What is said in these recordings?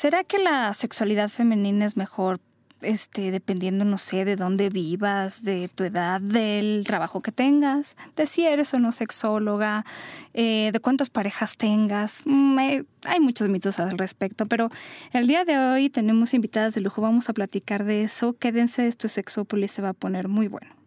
¿será que la sexualidad femenina es mejor este, dependiendo, no sé, de dónde vivas, de tu edad, del trabajo que tengas, de si eres o no sexóloga, eh, de cuántas parejas tengas. Mm, eh, hay muchos mitos al respecto, pero el día de hoy tenemos invitadas de lujo, vamos a platicar de eso. Quédense, esto es Sexópolis, se va a poner muy bueno.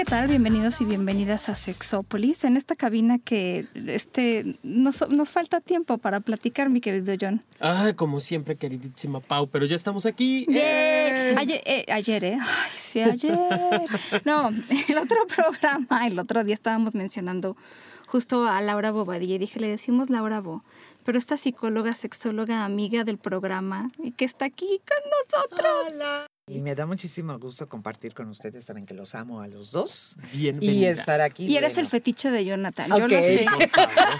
¿Qué tal? Bienvenidos y bienvenidas a Sexópolis, en esta cabina que este, nos, nos falta tiempo para platicar, mi querido John. Ah, como siempre, queridísima Pau, pero ya estamos aquí. ¡Eh! Ayer, eh, ayer, ¿eh? Ay, sí, ayer. No, el otro programa, el otro día estábamos mencionando justo a Laura Bobadilla y dije, le decimos Laura Bo, pero esta psicóloga, sexóloga, amiga del programa y que está aquí con nosotros. Hola. Y me da muchísimo gusto compartir con ustedes, saben que los amo a los dos. Bienvenida. Y estar aquí. Y eres el fetiche de Jonathan. Yo no sé.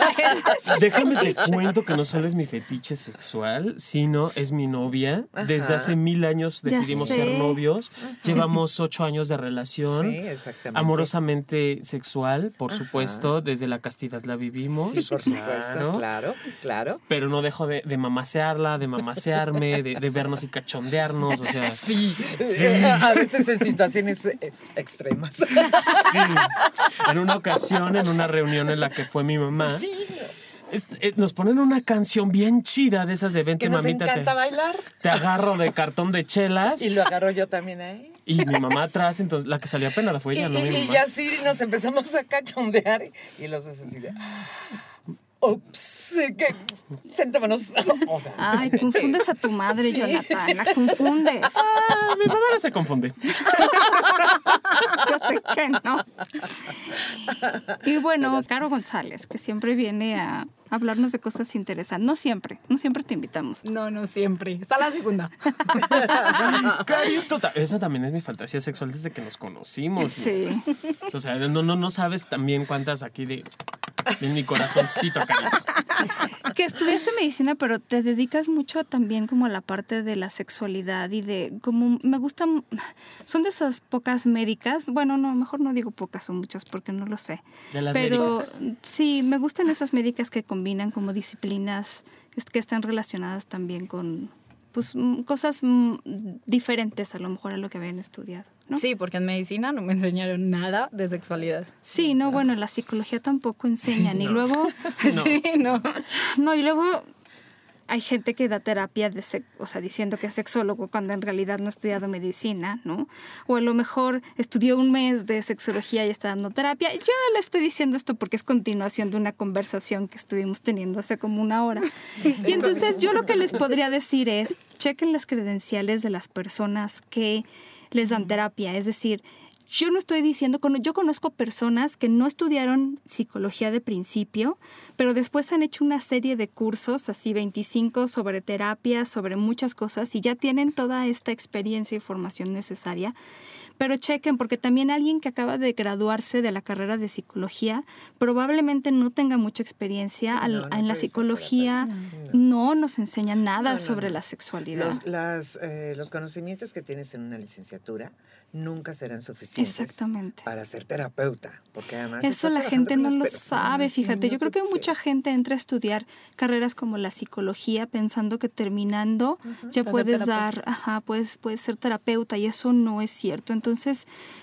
Déjame te cuento que no solo es mi fetiche sexual, sino es mi novia. Desde hace mil años decidimos ser novios. Llevamos ocho años de relación. Sí, exactamente. Amorosamente sexual, por supuesto. Desde la castidad la vivimos. Sí, por supuesto. Claro, claro. Pero no dejo de, de mamasearla, de mamasearme, de, de vernos y cachondearnos. O sea. Sí. Sí. A veces en situaciones eh, extremas. Sí. En una ocasión, en una reunión en la que fue mi mamá. Sí. Eh, nos ponen una canción bien chida de esas de Vente que nos mamita. encanta te, bailar. Te agarro de cartón de chelas. Y lo agarro yo también ahí. Y mi mamá atrás, entonces la que salió apenas la fue ella, y, no y, mamá. y así nos empezamos a cachondear y, los haces Ups, que sentémonos. O sea, Ay, confundes a tu madre, Sí. Jonathan, la confundes. Ah, mi mamá no se confunde. Yo sé que no. Y bueno, Caro González, que siempre viene a hablarnos de cosas interesantes. No siempre, no siempre te invitamos. No, no siempre. Está la segunda. Esa también es mi fantasía sexual desde que nos conocimos. Sí. O sea, no, no, no sabes también cuántas aquí de, de mi corazoncito, cariño. Que estudiaste medicina, pero te dedicas mucho también como a la parte de la sexualidad y de como me gustan, son de esas pocas médicas, bueno, no, mejor no digo pocas, son muchas porque no lo sé. De las pero médicas. sí, me gustan esas médicas que combinan como disciplinas es- que están relacionadas también con pues cosas diferentes a lo mejor a lo que habían estudiado, ¿no? Sí, porque en medicina no me enseñaron nada de sexualidad. Sí, no, bueno, la psicología tampoco enseñan y luego No. Sí, no. No, y luego hay gente que da terapia, de o sea, diciendo que es sexólogo cuando en realidad no ha estudiado medicina, ¿no? O a lo mejor estudió un mes de sexología y está dando terapia. Yo le estoy diciendo esto porque es continuación de una conversación que estuvimos teniendo hace como una hora. Y entonces yo lo que les podría decir es, chequen las credenciales de las personas que les dan terapia, es decir, yo no estoy diciendo, yo conozco personas que no estudiaron psicología de principio, pero después han hecho una serie de cursos, así 25, sobre terapia, sobre muchas cosas, y ya tienen toda esta experiencia y formación necesaria. Pero chequen, porque también alguien que acaba de graduarse de la carrera de psicología probablemente no tenga mucha experiencia al- No, no en la psicología. No nos enseña nada No, no, sobre no. la sexualidad. Los, las, eh, los conocimientos que tienes en una licenciatura nunca serán suficientes Exactamente. para ser terapeuta, porque además Eso la gente no lo sabe, fíjate. Yo creo que mucha gente entra a estudiar carreras como la psicología pensando que terminando ya puedes dar, ajá, puedes, puedes ser terapeuta y eso no es cierto. Entonces,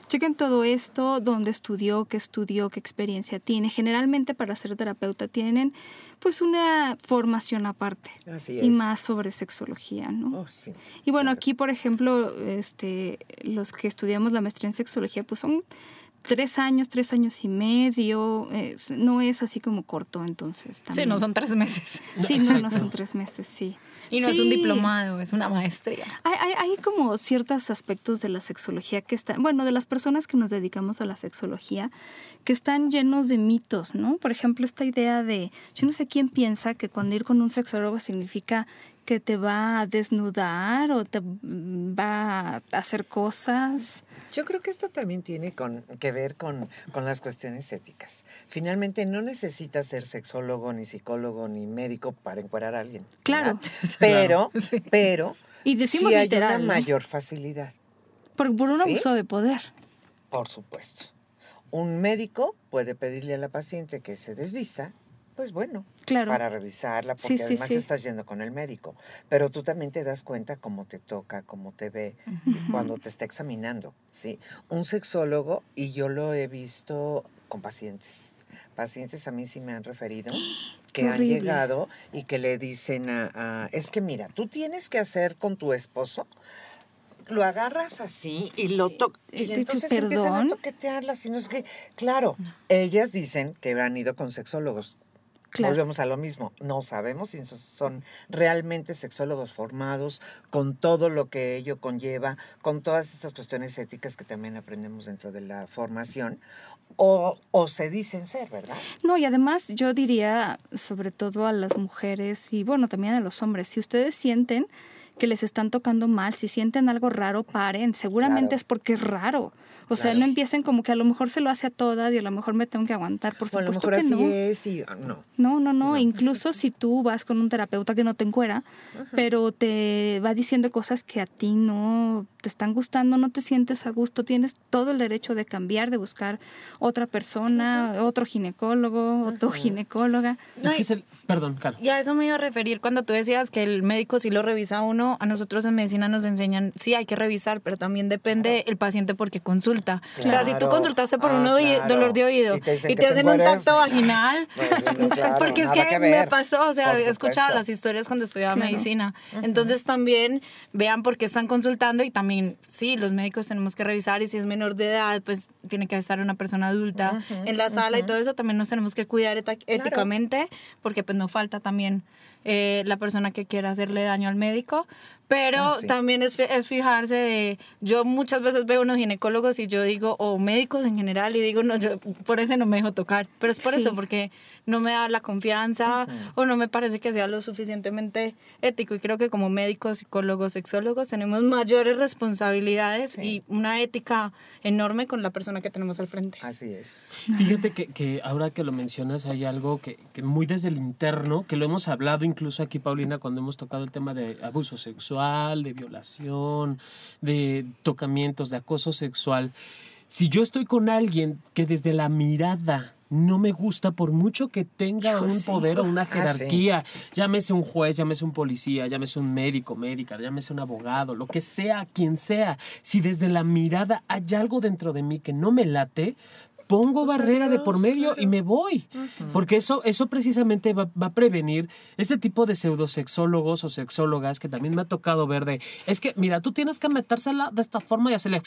chequen todo esto, dónde estudió, qué estudió, qué experiencia tiene. Generalmente para ser terapeuta tienen pues una formación aparte Así y más sobre sexología, ¿no? Oh, sí. Y bueno, claro. aquí, por ejemplo, este, los que estudiamos la maestría en sexología, pues son tres años, tres años y medio. eh, no es así como corto, entonces. Sí, no son tres meses. Sí, no, no son tres meses, sí. Y no es un diplomado, es una maestría. Hay, hay, hay como ciertos aspectos de la sexología que están, bueno, de las personas que nos dedicamos a la sexología, que están llenos de mitos, ¿no? Por ejemplo, esta idea de, yo no sé quién piensa que cuando ir con un sexólogo significa que te va a desnudar o te mm, va a hacer cosas. Yo creo que esto también tiene con, que ver con, con las cuestiones éticas. Finalmente, no necesitas ser sexólogo, ni psicólogo, ni médico para encuerar a alguien. Claro. Pero, pero, Y decimos sí hay literal, una mayor facilidad, Por, por un ¿Sí? abuso de poder. por supuesto. Un médico puede pedirle a la paciente que se desvista, pues bueno, Claro. para revisarla, porque sí, además sí. estás yendo con el médico. Pero tú también te das cuenta cómo te toca, cómo te ve, cuando te está examinando, ¿sí? Un sexólogo, y yo lo he visto con pacientes. Pacientes a mí sí me han referido que Qué han horrible. llegado y que le dicen a, a- es que mira, tú tienes que hacer con tu esposo, lo agarras así y lo tocas. Eh, Y ¿tú- entonces perdón? empiezan a toquetearlas. Y no es que, claro, ellas dicen que han ido con sexólogos. Claro. Volvemos a lo mismo. No sabemos si son- son realmente sexólogos formados, con todo lo que ello conlleva, con todas estas cuestiones éticas que también aprendemos dentro de la formación, o, o se dicen ser, ¿verdad? No, y además yo diría, sobre todo a las mujeres y bueno, también a los hombres, si ustedes sienten que les están tocando mal, si sienten algo raro, paren. Seguramente Claro. es porque es raro. O sea, no empiecen como que a lo mejor se lo hace a todas y a lo mejor me tengo que aguantar. Por O a lo supuesto mejor que así no. es y no. No, no, no. Incluso si tú vas con un terapeuta que no te encuera, pero te va diciendo cosas que a ti no te están gustando, no te sientes a gusto, tienes todo el derecho de cambiar, de buscar otra persona, otro ginecólogo, otro ginecóloga. No, es que es el. Perdón, Caro. Y a eso me iba a referir cuando tú decías que el médico sí lo revisa a uno. A nosotros en medicina nos enseñan, sí, hay que revisar, pero también depende el paciente porque consulta. O sea, si tú Claro. consultaste por Ah, un claro. dolor de oído Y te y te te hacen un tacto no. vaginal, Pues, no, claro, porque es que, que me pasó, o sea, Por he escuchado supuesto. las historias cuando estudiaba Claro. medicina. Entonces también vean por qué están consultando y también, sí, los médicos tenemos que revisar y si es menor de edad, pues tiene que estar una persona adulta en la sala y todo eso también nos tenemos que cuidar éticamente porque pues no falta también eh, la persona que quiera hacerle daño al médico. Pero Ah, sí. también es, es fijarse de, yo muchas veces veo unos ginecólogos y yo digo, o médicos en general, y digo, no, yo por ese no me dejo tocar. Pero es por Sí. eso, porque no me da la confianza o no me parece que sea lo suficientemente ético. Y creo que como médicos, psicólogos, sexólogos tenemos mayores responsabilidades y una ética enorme con la persona que tenemos al frente. Así es. Fíjate que, que ahora que lo mencionas hay algo que, que muy desde el interno, que lo hemos hablado incluso aquí, Paulina, cuando hemos tocado el tema de abuso sexual, de violación, de tocamientos, de acoso sexual. Si yo estoy con alguien que desde la mirada no me gusta, por mucho que tenga Hijo, un sí. poder o una Ah, sí. jerarquía, llámese un juez, llámese un policía, llámese un médico, médica, llámese un abogado, lo que sea, quien sea, si desde la mirada hay algo dentro de mí que no me late, pongo Pues barrera de por medio y me voy. Porque eso, eso precisamente va, va a prevenir este tipo de pseudosexólogos o sexólogas que también me ha tocado ver de, es que, mira, tú tienes que metérsela de esta forma y hacerle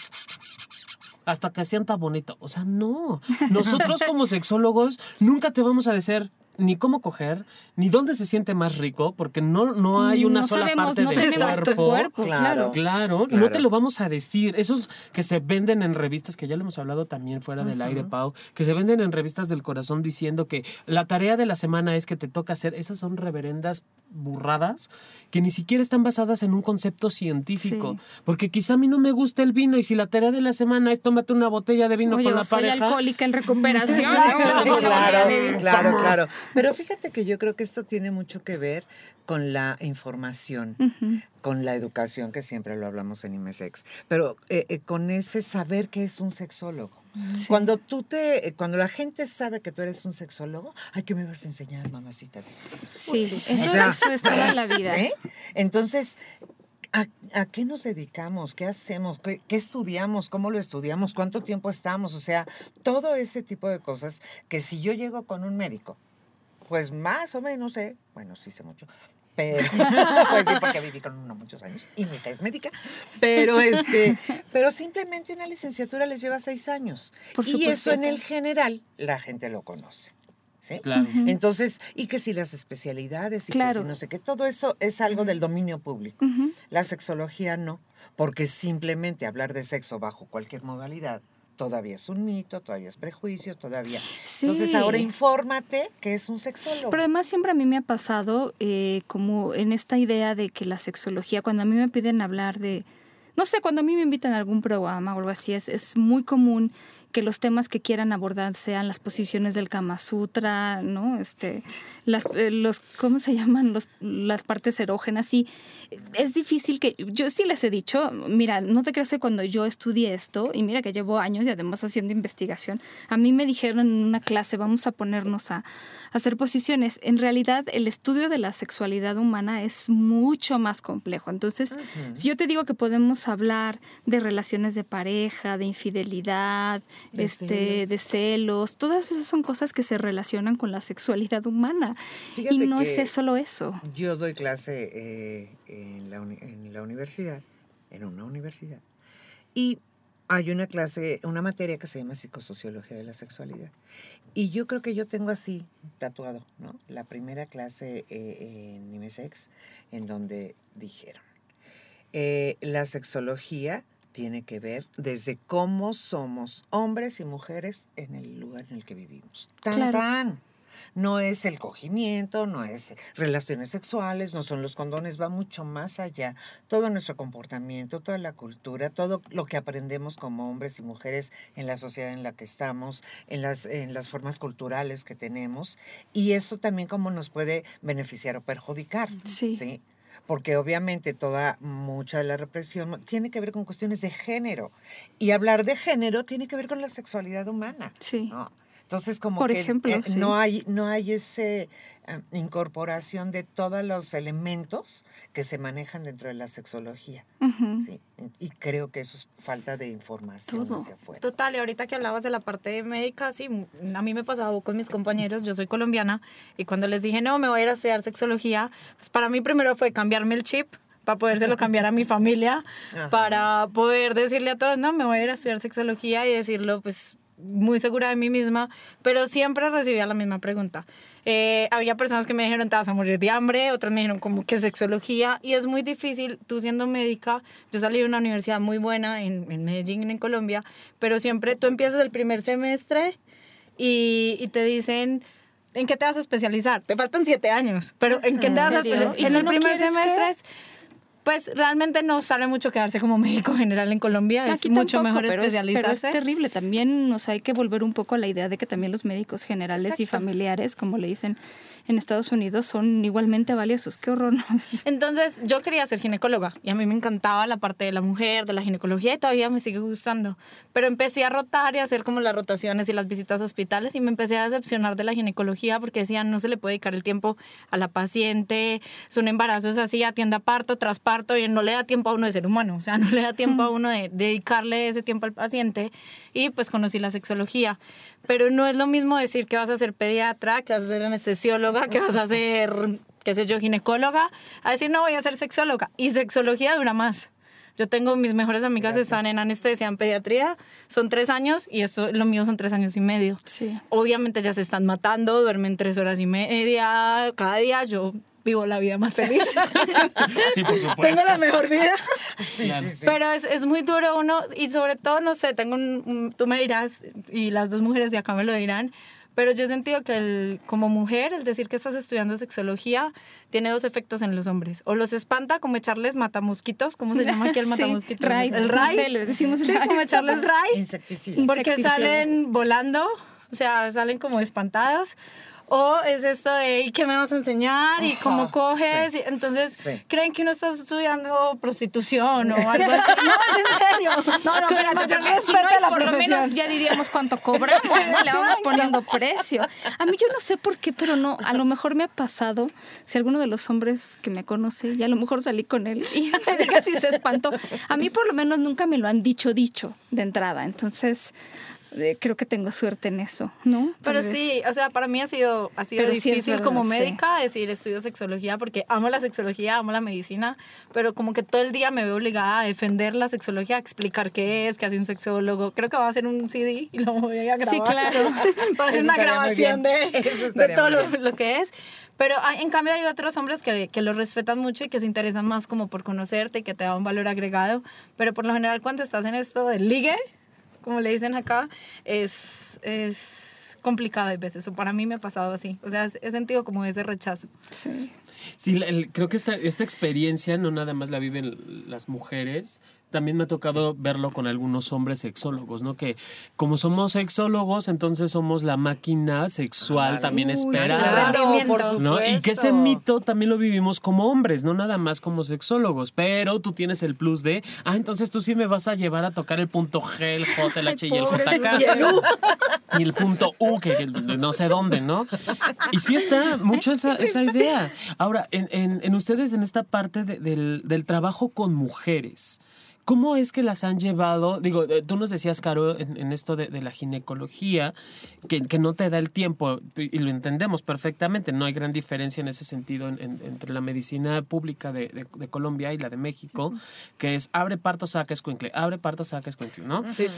hasta que sienta bonito. O sea, no. Nosotros como sexólogos nunca te vamos a decir ni cómo coger, ni dónde se siente más rico, porque no, no hay una no sola sabemos, parte no del cuerpo. cuerpo, claro. Claro, no Claro. te lo vamos a decir. Esos que se venden en revistas, que ya lo hemos hablado también fuera del aire, Pau, que se venden en revistas del corazón diciendo que la tarea de la semana es que te toca hacer, esas son reverendas burradas que ni siquiera están basadas en un concepto científico. Sí. Porque quizá a mí no me gusta el vino y si la tarea de la semana es tómate una botella de vino Oye, con la soy pareja. alcohólica en recuperación. Claro, claro, claro. Pero fíjate que yo creo que esto tiene mucho que ver con la información, con la educación, que siempre lo hablamos en IMESEX, pero eh, eh, con ese saber que es un sexólogo. Cuando tú te, eh, cuando la gente sabe que tú eres un sexólogo, ay, ¿qué me vas a enseñar, mamacita? Sí, Sí, eso, o sea, eso es toda la vida. ¿Sí? Entonces, ¿a, a qué nos dedicamos? ¿Qué hacemos? ¿Qué, qué estudiamos? ¿Cómo lo estudiamos? ¿Cuánto tiempo estamos? O sea, todo ese tipo de cosas que si yo llego con un médico, pues más o menos sé, bueno, sí sé mucho, pero, pues sí, porque viví con uno muchos años y mi hija es médica, pero este, pero simplemente una licenciatura les lleva seis años. Por y eso en el general la gente lo conoce. ¿sí? Claro. Entonces, y que si las especialidades y Claro. que si no sé qué, todo eso es algo del dominio público. La sexología no, porque simplemente hablar de sexo bajo cualquier modalidad todavía es un mito, todavía es prejuicio, todavía. Entonces, ahora infórmate que es un sexólogo. Pero además siempre a mí me ha pasado eh, como en esta idea de que la sexología, cuando a mí me piden hablar de, no sé, cuando a mí me invitan a algún programa o algo así, es, es muy común que los temas que quieran abordar sean las posiciones del Kama Sutra, ¿no? Este, las, eh, los, ¿cómo se llaman? Los, las partes erógenas. Y es difícil que, yo sí les he dicho, mira, no te creas que cuando yo estudié esto, y mira que llevo años y además haciendo investigación, a mí me dijeron en una clase, vamos a ponernos a, a hacer posiciones. En realidad, el estudio de la sexualidad humana es mucho más complejo. Entonces, si yo te digo que podemos hablar de relaciones de pareja, de infidelidad, De este, celos. de celos, todas esas son cosas que se relacionan con la sexualidad humana. Fíjate y no es solo eso. Yo doy clase eh, en, la en la universidad, en una universidad, y hay una clase, una materia que se llama psicosociología de la sexualidad. Y yo creo que yo tengo así tatuado, ¿no? La primera clase eh, en IMESEX, en donde dijeron, eh, la sexología tiene que ver desde cómo somos hombres y mujeres en el lugar en el que vivimos. Tan, Claro. tan. No es el cogimiento, no es relaciones sexuales, no son los condones, va mucho más allá. Todo nuestro comportamiento, toda la cultura, todo lo que aprendemos como hombres y mujeres en la sociedad en la que estamos, en las, en las formas culturales que tenemos, y eso también cómo nos puede beneficiar o perjudicar. Sí. ¿sí? Porque obviamente toda, mucha de la represión tiene que ver con cuestiones de género. Y hablar de género tiene que ver con la sexualidad humana. Sí. ¿no? Entonces, como Por que ejemplo, eh, sí. no hay, no hay ese eh, incorporación de todos los elementos que se manejan dentro de la sexología. ¿sí? Y creo que eso es falta de información Todo. hacia afuera. Total, y ahorita que hablabas de la parte médica, sí, a mí me pasaba con mis compañeros, yo soy colombiana, y cuando les dije, no, me voy a ir a estudiar sexología, pues para mí primero fue cambiarme el chip para podérselo cambiar a mi familia, Ajá. para poder decirle a todos, no, me voy a ir a estudiar sexología y decirlo, pues muy segura de mí misma, pero siempre recibía la misma pregunta. Eh, había personas que me dijeron, te vas a morir de hambre, otras me dijeron, como que sexología, y es muy difícil, tú siendo médica, yo salí de una universidad muy buena en, en Medellín, en Colombia, pero siempre tú empiezas el primer semestre y, y te dicen... ¿En qué te vas a especializar? Te faltan siete años, pero ¿en qué ¿En te vas a especializar? ¿Y En si el no primer semestre qué? es, pues realmente no sale mucho quedarse como médico general en Colombia, es mucho tampoco, mejor pero es- especializarse. pero es terrible. También, o sea, hay que volver un poco a la idea de que también los médicos generales y familiares, como le dicen en Estados Unidos, son igualmente valiosos. Qué horror. ¿no? Entonces yo quería ser ginecóloga y a mí me encantaba la parte de la mujer, de la ginecología y todavía me sigue gustando. Pero empecé a rotar y a hacer como las rotaciones y las visitas a hospitales y me empecé a decepcionar de la ginecología porque decían no se le puede dedicar el tiempo a la paciente, son embarazos así, atienda parto tras parto y no le da tiempo a uno de ser humano, o sea, no le da tiempo a uno de dedicarle ese tiempo al paciente y pues conocí la sexología. Pero no es lo mismo decir que vas a ser pediatra, que vas a ser anestesióloga, que vas a ser, qué sé yo, ginecóloga, a decir no voy a ser sexóloga. Y sexología dura más. Yo tengo mis mejores amigas están en anestesia, en pediatría, son tres años y esto, lo mío son tres años y medio. Sí. Obviamente ya se están matando, duermen tres horas y media cada día. Yo vivo la vida más feliz. Sí, por supuesto. Tengo la mejor vida. Sí, Claro. sí, sí. Pero es, es muy duro uno, y sobre todo, no sé, tengo un, un- tú me dirás, y las dos mujeres de acá me lo dirán, pero yo he sentido que el- como mujer, el decir que estás estudiando sexología tiene dos efectos en los hombres. O los espanta, como echarles matamosquitos, ¿cómo se llama aquí el Sí, matamosquito? ray, el no ray. sé, le decimos sí, ray. como echarles ray. Insecticida. Porque Insecticida. salen volando, o sea, salen como espantados. O es esto de, ¿y qué me vas a enseñar? ¿Y cómo coges? sí. Y Entonces, Sí. creen que uno está estudiando prostitución o algo así. No, es en serio. No, no, espérate, mayor respeto no, a la por lo menos ya diríamos cuánto cobramos, ¿no? Le vamos poniendo precio. A mí yo no sé por qué, pero no, a lo mejor me ha pasado, si alguno de los hombres que me conoce, y a lo mejor salí con él, y me diga si se espantó. A mí por lo menos nunca me lo han dicho, dicho de entrada. Entonces, creo que tengo suerte en eso, ¿no? Pero sí, o sea, para mí ha sido, ha sido Pero sí difícil verdad, como sí. médica decir estudio sexología porque amo la sexología, amo la medicina, pero como que todo el día me veo obligada a defender la sexología, a explicar qué es, qué hace un sexólogo. Creo que va a hacer un CD y lo voy a grabar. Sí, claro. Va a Eso una grabación de, de todo lo, lo que es. Pero hay- en cambio hay otros hombres que, que lo respetan mucho y que se interesan más como por conocerte y que te da un valor agregado. Pero por lo general cuando estás en esto del ligue, como le dicen acá, es, es complicado a veces. O para mí me ha pasado así. O sea, he sentido como ese rechazo. Sí. Sí, el- creo que esta, esta experiencia no nada más la viven las mujeres, también me ha tocado verlo con algunos hombres sexólogos, ¿no? Que como somos sexólogos, entonces somos la máquina sexual Ay, también uy, esperada. claro. Rendimiento. ¿no? Y que ese mito también lo vivimos como hombres, no nada más como sexólogos, pero tú tienes el plus de, ah, entonces tú sí me vas a llevar a tocar el punto G, el J, el H y el JK. Y el U. Y el punto U, que, no sé dónde, ¿no? Y sí está mucho esa, esa idea. Ahora, en, en- en ustedes, en esta parte de- del, del trabajo con mujeres, ¿cómo es que las han llevado? Digo, eh, tú nos decías, Caro, en, en esto de, de la ginecología, que, que no te da el tiempo, y lo entendemos perfectamente, no hay gran diferencia en ese sentido en- en- entre la medicina pública de, de- de Colombia y la de México, que es abre parto, saca escuincle, abre parto, saca escuincle, ¿no? Sí.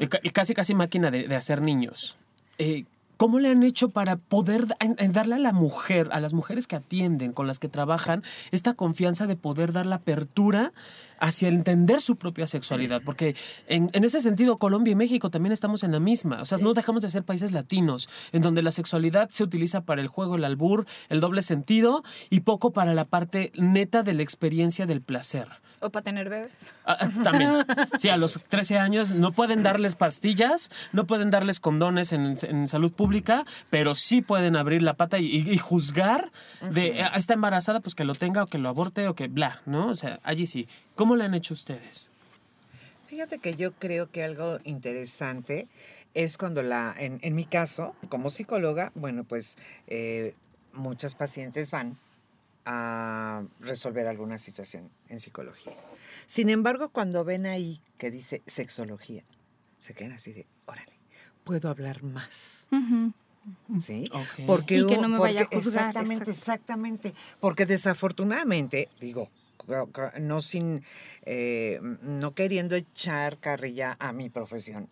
Y ca- y casi casi máquina de, de hacer niños. Eh, ¿Cómo le han hecho para poder darle a la mujer, a las mujeres que atienden, con las que trabajan, esta confianza de poder dar la apertura hacia entender su propia sexualidad? Porque en, en ese sentido, Colombia y México también estamos en la misma. O sea, no dejamos de ser países latinos, en donde la sexualidad se utiliza para el juego, el albur, el doble sentido y poco para la parte neta de la experiencia del placer. O para tener bebés. Ah, también. Sí, a los 13 años no pueden darles pastillas, no pueden darles condones en, en salud pública, pero sí pueden abrir la pata y, y juzgar de "Ah, está embarazada, pues que lo tenga o que lo aborte o que bla, ¿no? O sea, allí sí. ¿Cómo le han hecho ustedes? Fíjate que yo creo que algo interesante es cuando la, en, en mi caso, como psicóloga, bueno, pues eh, muchas pacientes van a resolver alguna situación en psicología. Sin embargo, cuando ven ahí que dice sexología, se quedan así de, órale, puedo hablar más. ¿Sí? Ok. Porque, Y que hubo- no me vaya a porque- juzgar, Exactamente, exactamente. Porque desafortunadamente, digo, no sin, eh, no queriendo echar carrilla a mi profesión,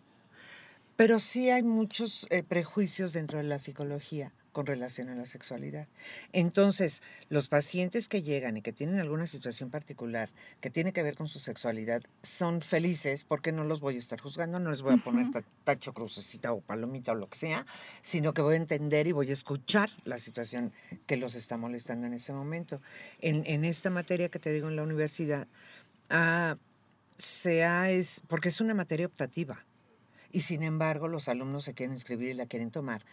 pero sí hay muchos eh, prejuicios dentro de la psicología con relación a la sexualidad. Entonces, los pacientes que llegan y que tienen alguna situación particular que tiene que ver con su sexualidad son felices porque no los voy a estar juzgando, no les voy a poner ta- tacho, crucecita o palomita o lo que sea, sino que voy a entender y voy a escuchar la situación que los está molestando en ese momento. En, en esta materia que te digo en la universidad, ah, sea es, porque es una materia optativa y sin embargo los alumnos se quieren inscribir y la quieren tomar.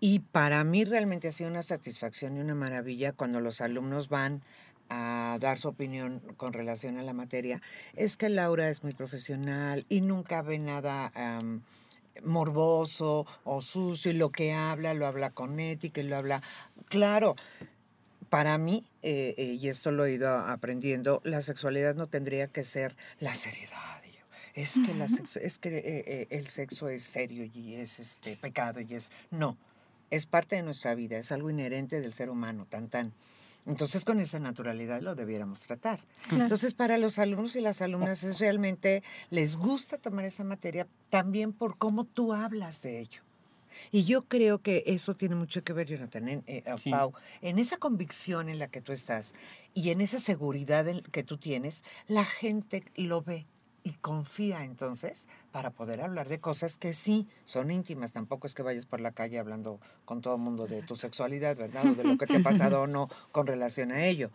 Y para mí realmente ha sido una satisfacción y una maravilla cuando los alumnos van a dar su opinión con relación a la materia. Es que Laura es muy profesional y nunca ve nada morboso o sucio y lo que habla lo habla con ética y lo habla... Claro, para mí, eh, eh, y esto lo he ido aprendiendo, la sexualidad no tendría que ser la seriedad. Es que, la sexo- es que eh, eh, el sexo es serio y es este pecado y es... No, es parte de nuestra vida, es algo inherente del ser humano, tan tan. Entonces con esa naturalidad lo debiéramos tratar. Entonces para los alumnos y las alumnas es realmente, les gusta tomar esa materia también por cómo tú hablas de ello. Y yo creo que eso tiene mucho que ver, Jonathan, en, eh, Sí. Pau, en esa convicción en la que tú estás y en esa seguridad en- que tú tienes, la gente lo ve y confía entonces para poder hablar de cosas que sí son íntimas. Tampoco es que vayas por la calle hablando con todo el mundo de tu sexualidad, ¿verdad? O de lo que te ha pasado o no con relación a ello.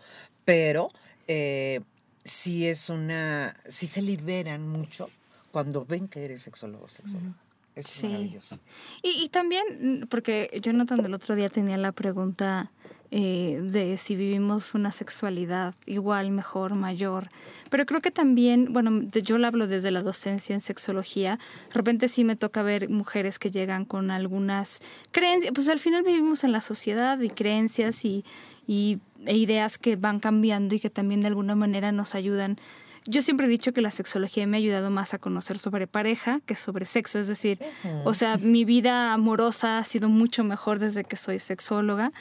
Pero eh, sí es una, sí se liberan mucho cuando ven que eres sexólogo o sexóloga. Eso Sí. es maravilloso. Y, y también, mm, porque Jonathan el otro día tenía la pregunta eh, de si vivimos una sexualidad igual, mejor, mayor. Pero creo que también, bueno, yo lo hablo desde la docencia en sexología. De repente sí me toca ver mujeres que llegan con algunas creencias. Pues al final vivimos en la sociedad y creencias y, y e ideas que van cambiando y que también de alguna manera nos ayudan yo siempre he dicho que la sexología me ha ayudado más a conocer sobre pareja que sobre sexo. Es decir, o sea, mi vida amorosa ha sido mucho mejor desde que soy sexóloga.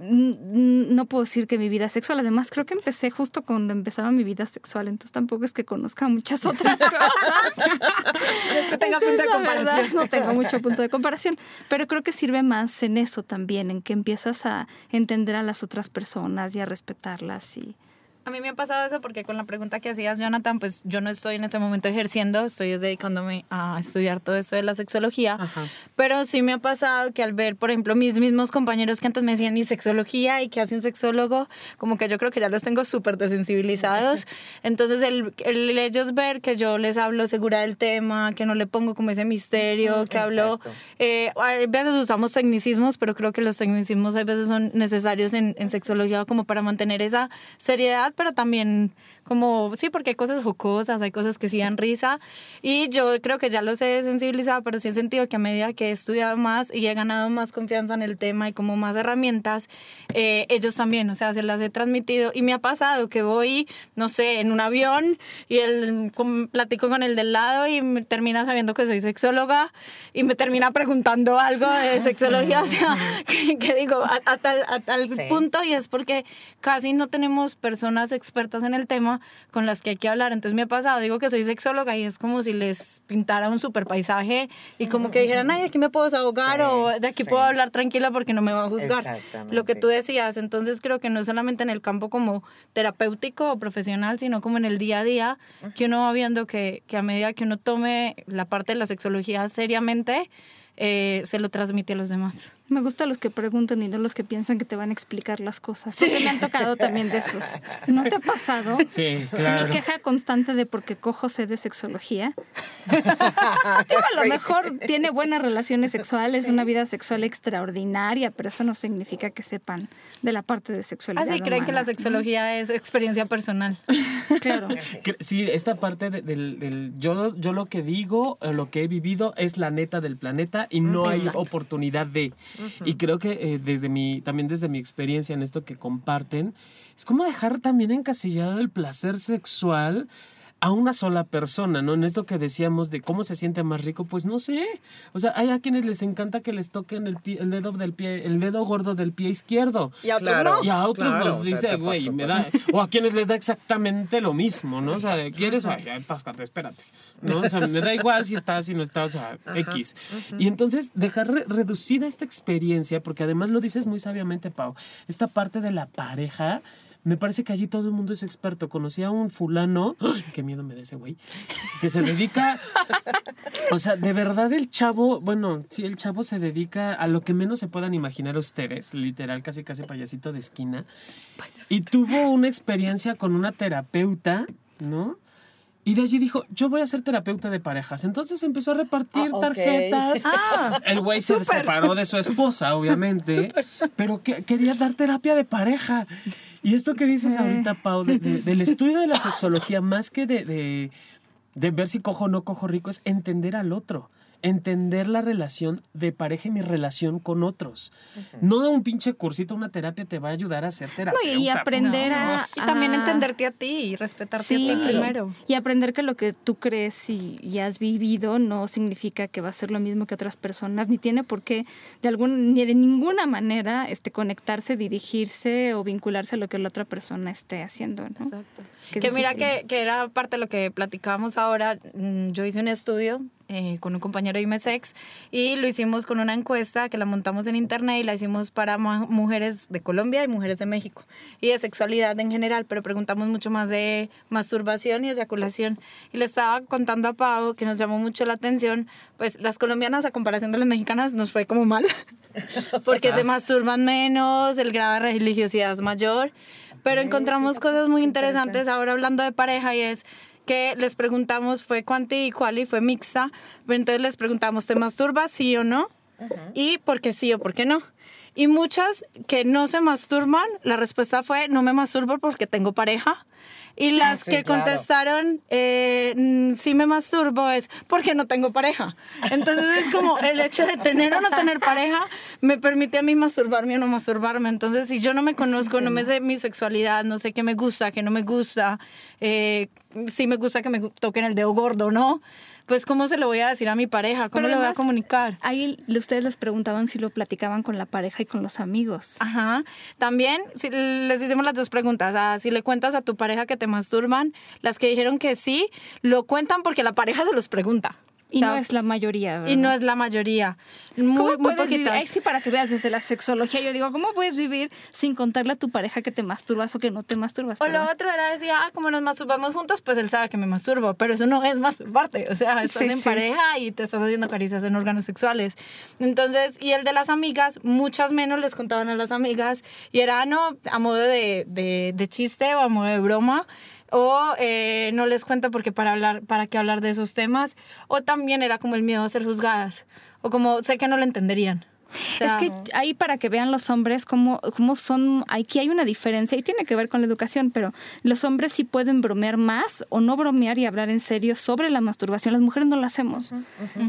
No puedo decir que mi vida sexual, además creo que empecé justo cuando empezaba mi vida sexual, entonces tampoco es que conozca muchas otras cosas. tenga Esa punto de comparación. verdad, no tengo mucho punto de comparación, pero creo que sirve más en eso también, en que empiezas a entender a las otras personas y a respetarlas y A mí me ha pasado eso porque con la pregunta que hacías, Jonathan, pues yo no estoy en ese momento ejerciendo, estoy dedicándome a estudiar todo eso de la sexología, Ajá. pero sí me ha pasado que al ver, por ejemplo, mis mismos compañeros que antes me decían, ¿y sexología? ¿Y qué hace un sexólogo? Como que yo creo que ya los tengo súper desensibilizados. Entonces, el, el ellos ver que yo les hablo segura del tema, que no le pongo como ese misterio, que hablo... Exacto. Eh, a veces usamos tecnicismos, pero creo que los tecnicismos a veces son necesarios en, en sexología como para mantener esa seriedad, pero también como, sí, porque hay cosas jocosas, hay cosas que sí dan risa. Y yo creo que ya los he sensibilizado, pero sí he sentido que a medida que he estudiado más y he ganado más confianza en el tema y como más herramientas, eh, ellos también, o sea, se las he transmitido. Y me ha pasado que voy, no sé, en un avión y el, con- platico con el del lado y me termina sabiendo que soy sexóloga y me termina preguntando algo de sexología, o sea, que, que digo, a, a tal, a tal Sí. punto y es porque casi no tenemos personas expertas en el tema con las que hay que hablar. Entonces me ha pasado, digo que soy sexóloga y es como si les pintara un super paisaje y como que dijeran, ay, aquí me puedo desahogar Sí, o de aquí sí. puedo hablar tranquila porque no me va a juzgar. Exactamente. Lo que tú decías, entonces creo que no solamente en el campo como terapéutico o profesional, sino como en el día a día, que uno va viendo que, que a medida que uno tome la parte de la sexología seriamente, eh, se lo transmite a los demás. Me gustan los que preguntan y no los que piensan que te van a explicar las cosas. Porque me han tocado también de esos. ¿No te ha pasado? Sí, claro. Mi queja constante de porque cojo sé de sexología. Digo, a lo mejor tiene buenas relaciones sexuales, una vida sexual extraordinaria, pero eso no significa que sepan de la parte de sexualidad. Ah, creen que la sexología es experiencia personal. Claro. Sí, esta parte de- del, del- yo, yo lo que digo, eh, lo que he vivido es la neta del planeta y no hay oportunidad de. Y creo que eh, desde mi, también desde mi experiencia en esto que comparten, es como dejar también encasillado el placer sexual a una sola persona, ¿no? En esto que decíamos de cómo se siente más rico, pues no sé. O sea, hay a quienes les encanta que les toquen el, pie- el dedo del pie, el dedo gordo del pie izquierdo. Y a otros Claro. no. Y a otros Claro, nos o sea, dice, güey, me pues. da. O a quienes les da exactamente lo mismo, ¿no? O sea, ¿quieres? Ay, ya, atáscate, espérate. ¿No? O sea, me da igual si está, si no está, o sea, X. Y entonces, dejar re- reducida esta experiencia, porque además lo dices muy sabiamente, Pau, esta parte de la pareja. Me parece que allí todo el mundo es experto. Conocí a un fulano, ¡ay, qué miedo me da ese güey, que se dedica, o sea, de verdad el chavo, bueno, sí, el chavo se dedica a lo que menos se puedan imaginar ustedes, literal, casi casi payasito de esquina. Y tuvo una experiencia con una terapeuta, ¿no? Y de allí dijo, yo voy a ser terapeuta de parejas. Entonces empezó a repartir Ah, tarjetas. Ah, El güey se separó de su esposa, obviamente, pero que, quería dar terapia de pareja. Y esto que dices ahorita, Pau, de- de- del estudio de la sexología, más que de, de, de ver si cojo o no cojo rico, es entender al otro. Entender la relación de pareja y mi relación con otros. No un pinche cursito, una terapia te va a ayudar a ser No, terapeuta. y, y aprender a, y también a- entenderte a ti y respetarte Sí, a ti primero. y aprender que lo que tú crees y, y has vivido no significa que va a ser lo mismo que otras personas, ni tiene por qué de algún, ni de ninguna manera este, conectarse, dirigirse o vincularse a lo que la otra persona esté haciendo. ¿no? Exacto. Qué que mira difícil. que, que era parte de lo que platicábamos ahora. Mm, Yo hice un estudio eh, con un compañero de IMESEX y lo hicimos con una encuesta que la montamos en internet y la hicimos para mujeres de Colombia y mujeres de México y de sexualidad en general, pero preguntamos mucho más de masturbación y eyaculación. Y le estaba contando a Pau que nos llamó mucho la atención, pues las colombianas a comparación de las mexicanas nos fue como mal, porque se masturban menos, el grado de religiosidad es mayor. Pero encontramos cosas muy interesantes ahora hablando de pareja y es que les preguntamos, fue cuanti y cual y fue mixta, pero entonces les preguntamos, ¿te masturbas sí o no? Y por qué sí o por qué no. Y muchas que no se masturban, la respuesta fue, no me masturbo porque tengo pareja. Y las sí, que claro. contestaron, eh, mm, sí me masturbo, es porque no tengo pareja. Entonces es como el hecho de tener o no tener pareja me permite a mí masturbarme o no masturbarme. Entonces si yo no me conozco, no me sé mi sexualidad, no sé qué me gusta, qué no me gusta, eh, sí me gusta que me toquen el dedo gordo, ¿no? Pues cómo se lo voy a decir a mi pareja, cómo Pero le voy a además, comunicar. Ahí ustedes les preguntaban si lo platicaban con la pareja y con los amigos. Ajá. También si les hicimos las dos preguntas. ah, si le cuentas a tu pareja que te masturban, las que dijeron que sí, lo cuentan porque la pareja se los pregunta. Y O sea, no es la mayoría, ¿verdad? y no es la mayoría. Muy, ¿Cómo muy puedes vivir? Ahí sí, para que veas desde la sexología, yo digo, ¿cómo puedes vivir sin contarle a tu pareja que te masturbas o que no te masturbas? O Perdón. lo otro era decir, ah, como nos masturbamos juntos, pues él sabe que me masturbo, pero eso no es masturbarte, o sea, estás Sí, en sí. pareja y te estás haciendo caricias en órganos sexuales. Entonces, y el de las amigas, muchas menos les contaban a las amigas, y era, no, a modo de, de, de chiste o a modo de broma, o eh, no les cuento porque para hablar, para qué hablar de esos temas, o también era como el miedo a ser juzgadas, o como sé que no lo entenderían. O sea, es que ahí para que vean los hombres cómo, cómo son, aquí hay una diferencia y tiene que ver con la educación, pero los hombres sí pueden bromear más o no bromear y hablar en serio sobre la masturbación. Las mujeres no lo hacemos.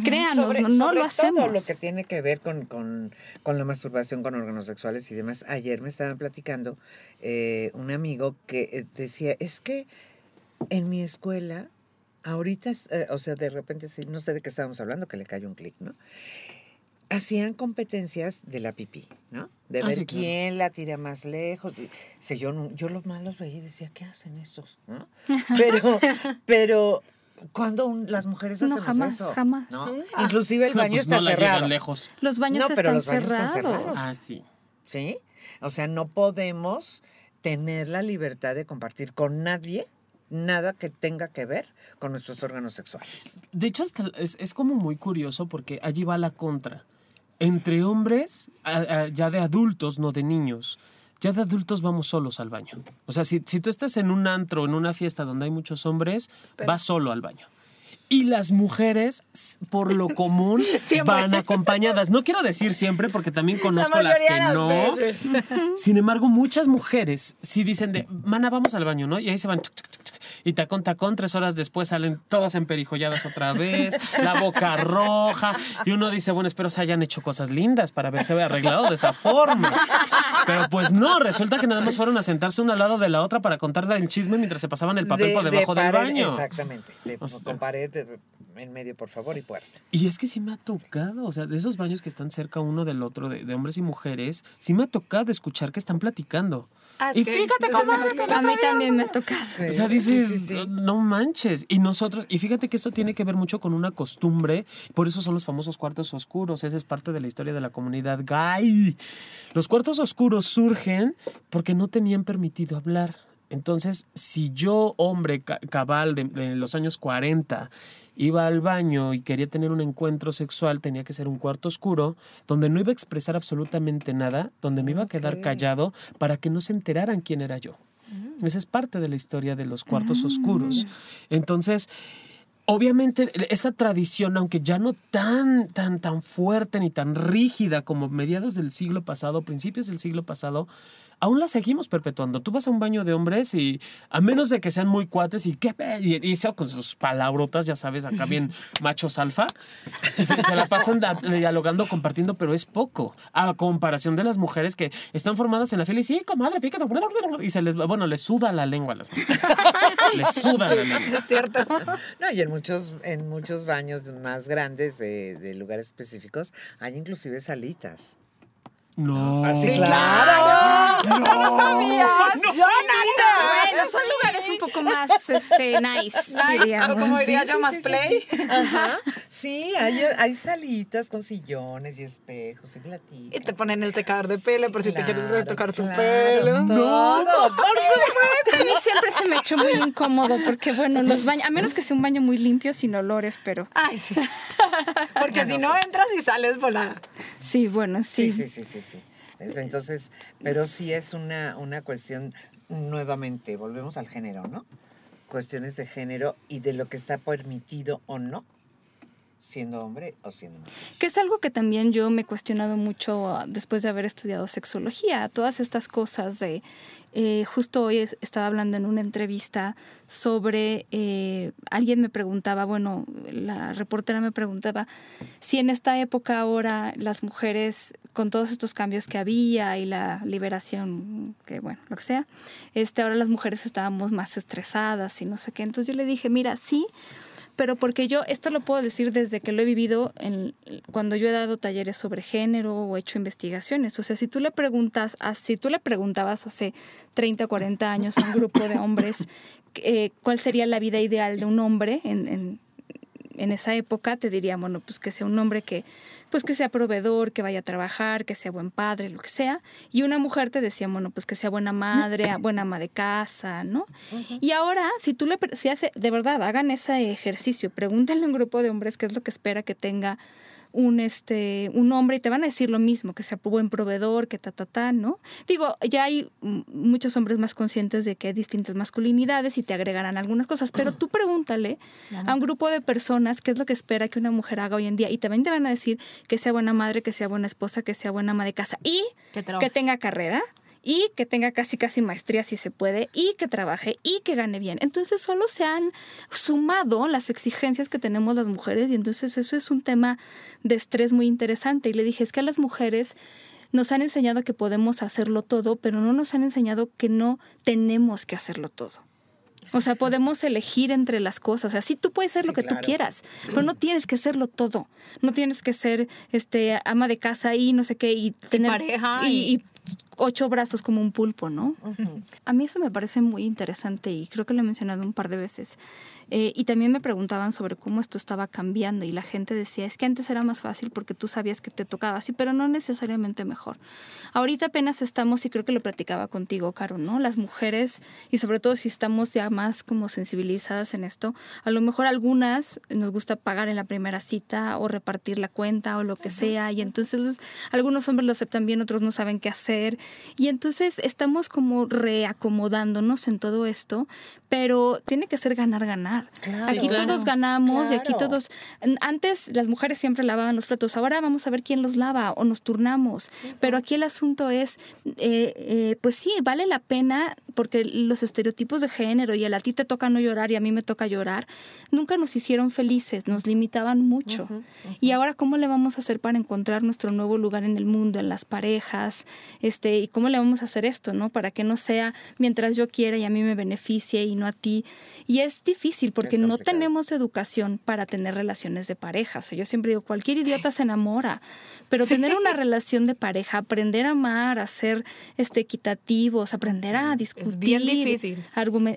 Créanos, Sobre- no, no sobre lo hacemos. Todo lo que tiene que ver con, con- con la masturbación, con órganos sexuales y demás. Ayer me estaban platicando eh, un amigo que eh, decía, es que en mi escuela, ahorita, eh, o sea, de repente, sí, no sé de qué estábamos hablando, que le cayó un clic, ¿no? Hacían competencias de la pipí, ¿no? De Ah, ver sí, claro. quién la tira más lejos. Yo, no- yo los malos veía y decía, ¿qué hacen estos? ¿no? Pero, pero cuando un- las mujeres No, hacemos jamás, eso, jamás. ¿no? Sí. Inclusive el No, baño pues está no la cerrado. lejos. Los baños No, pero están, los baños están cerrados. cerrados. Ah, sí. ¿Sí? O sea, no podemos tener la libertad de compartir con nadie nada que tenga que ver con nuestros órganos sexuales. De hecho, hasta es, es como muy curioso porque allí va la contra. Entre hombres, ya de adultos, no de niños, ya de adultos vamos solos al baño. O sea, si, si tú estás en un antro, en una fiesta donde hay muchos hombres, vas solo al baño. Y las mujeres, por lo común, Siempre. van acompañadas. No quiero decir siempre, porque también conozco la las que las no. veces. Sin embargo, muchas mujeres sí dicen de, mana, vamos al baño, ¿no? Y ahí se van, tuc, tuc, tuc, tuc, y tacón, tacón, tres horas después salen todas emperijolladas otra vez, la boca roja, y uno dice, bueno, espero se hayan hecho cosas lindas para haberse arreglado de esa forma. Pero pues no, resulta que nada más fueron a sentarse una al lado de la otra para contar el chisme mientras se pasaban el papel De- por de debajo del pared, baño. Exactamente. De- O sea. con pared de- en medio, por favor, y puerta. Y es que sí me ha tocado, o sea, de esos baños que están cerca uno del otro, de, de hombres y mujeres, sí me ha tocado escuchar que están platicando. Ah, y que- fíjate eso cómo... A mí también me ha tocado. O sea, dices, no manches. Y nosotros, y fíjate que esto tiene que ver mucho con una costumbre, por eso son los famosos cuartos oscuros. Esa es parte de la historia de la comunidad gay. Los cuartos oscuros surgen porque no tenían permitido hablar. Entonces, si yo, hombre ca- cabal de, de los años 40, iba al baño y quería tener un encuentro sexual, tenía que ser un cuarto oscuro, donde no iba a expresar absolutamente nada, donde me iba a quedar callado para que no se enteraran quién era yo. Esa es parte de la historia de los cuartos oscuros. Entonces, obviamente, esa tradición, aunque ya no tan, tan, tan fuerte ni tan rígida como mediados del siglo pasado, principios del siglo pasado, aún la seguimos perpetuando. Tú vas a un baño de hombres y, a menos de que sean muy cuates y qué pe- y, y eso con sus palabrotas, ya sabes, acá bien machos alfa, se, se la pasan da- dialogando, compartiendo, pero es poco. A comparación de las mujeres que están formadas en la fila y sí, comadre, fíjate, y se les, bueno, les suda la lengua a las mujeres. les suda la lengua. Es cierto. No, y en muchos, en muchos baños más grandes de, de lugares específicos hay inclusive salitas. No. Así, Sí, claro. ¡No lo sabías! Bueno, son lugares un poco más este, nice, Nice, diríamos. o como diría sí, yo, sí, más sí, play. sí. Ajá. Sí, hay, hay salitas con sillones y espejos y platitos. Y te ponen el secador de pelo por si te quieres Claro, tocar tu claro, pelo. Todo, por supuesto. A mí siempre se me ha hecho muy incómodo porque, bueno, los baños, a menos que sea un baño muy limpio, sin olores, pero Ay, sí. Porque Bueno, si no sí. entras y sales volada. sí, bueno, sí. Sí, sí, sí, sí, Entonces, pero sí es una, una cuestión, nuevamente, volvemos al género, ¿no? Cuestiones de género y de lo que está permitido o no siendo hombre o siendo mujer. Que es algo que también yo me he cuestionado mucho ah, después de haber estudiado sexología. Todas estas cosas de. eh, justo hoy es- estaba hablando en una entrevista sobre. eh, alguien me preguntaba, bueno, la reportera me preguntaba si en esta época ahora las mujeres, con todos estos cambios que había y la liberación, que bueno, lo que sea, este, ahora las mujeres estábamos más estresadas y no sé qué. Entonces yo le dije, mira, sí pero porque yo esto lo puedo decir desde que lo he vivido en, cuando yo he dado talleres sobre género o hecho investigaciones. O sea, si tú le preguntas, a- si tú le preguntabas hace 30 o 40 años a un grupo de hombres eh, cuál sería la vida ideal de un hombre en, en- en esa época, te diría, bueno, pues que sea un hombre que, pues que sea proveedor, que vaya a trabajar, que sea buen padre, lo que sea. Y una mujer te decía, bueno, pues que sea buena madre, buena ama de casa, ¿no? Y ahora, si tú le, si hace, de verdad, hagan ese ejercicio, pregúntenle a un grupo de hombres qué es lo que espera que tenga un, este, un hombre y te van a decir lo mismo, que sea buen proveedor, que ta, ta, ta, ¿no? Digo, ya hay muchos hombres más conscientes de que hay distintas masculinidades y te agregarán algunas cosas, pero tú pregúntale a un grupo de personas qué es lo que espera que una mujer haga hoy en día y también te van a decir que sea buena madre, que sea buena esposa, que sea buena ama de casa y que tenga carrera y que tenga casi casi maestría si se puede y que trabaje y que gane bien. Entonces solo se han sumado las exigencias que tenemos las mujeres y entonces eso es un tema de estrés muy interesante. Y le dije, es que a las mujeres nos han enseñado que podemos hacerlo todo, pero no nos han enseñado que no tenemos que hacerlo todo. O sea, podemos elegir entre las cosas. Así tú puedes ser Sí, lo que tú quieras, pero no tienes que serlo todo. No tienes que ser este ama de casa y no sé qué y tener pareja y, y- y ocho brazos como un pulpo, ¿no? A mí eso me parece muy interesante y creo que lo he mencionado un par de veces. Eh, y también me preguntaban sobre cómo esto estaba cambiando y la gente decía, es que antes era más fácil porque tú sabías que te tocaba así, pero no necesariamente mejor. Ahorita apenas estamos, y creo que lo platicaba contigo, Caro, ¿no? Las mujeres, y sobre todo si estamos ya más como sensibilizadas en esto, a lo mejor algunas nos gusta pagar en la primera cita o repartir la cuenta o lo que sea, y entonces los- algunos hombres lo aceptan bien, otros no saben qué hacer, y entonces estamos como reacomodándonos en todo esto, pero tiene que ser ganar, ganar. Claro. Aquí claro. todos ganamos y aquí todos... Antes las mujeres siempre lavaban los platos, ahora vamos a ver quién los lava o nos turnamos, pero aquí el asunto es, eh, eh, pues sí, vale la pena porque los estereotipos de género y el a ti te toca no llorar y a mí me toca llorar, nunca nos hicieron felices, nos limitaban mucho. Y ahora, ¿cómo le vamos a hacer para encontrar nuestro nuevo lugar en el mundo, en las parejas? Este, ¿Y cómo le vamos a hacer esto, no? Para que no sea mientras yo quiera y a mí me beneficie y a ti. Y es difícil porque Es no tenemos educación para tener relaciones de pareja. O sea, yo siempre digo, cualquier idiota se enamora, pero tener una relación de pareja, aprender a amar, a ser este, equitativos, aprender a discutir. bien difícil.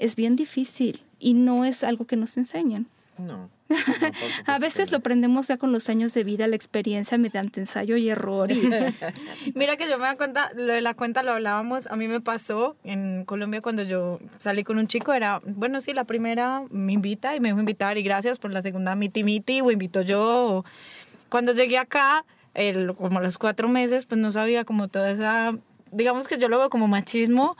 es bien difícil y no es algo que nos enseñan. No. A veces lo aprendemos ya con los años de vida, la experiencia mediante ensayo y error. y- Mira que yo me da cuenta, lo de la cuenta lo hablábamos, a mí me pasó en Colombia cuando yo salí con un chico, era, bueno, sí, la primera me invita y me dijo invitar y gracias por la segunda miti miti o invito yo. o- Cuando llegué acá, el, como a los cuatro meses, pues no sabía como toda esa, digamos que yo lo veo como machismo.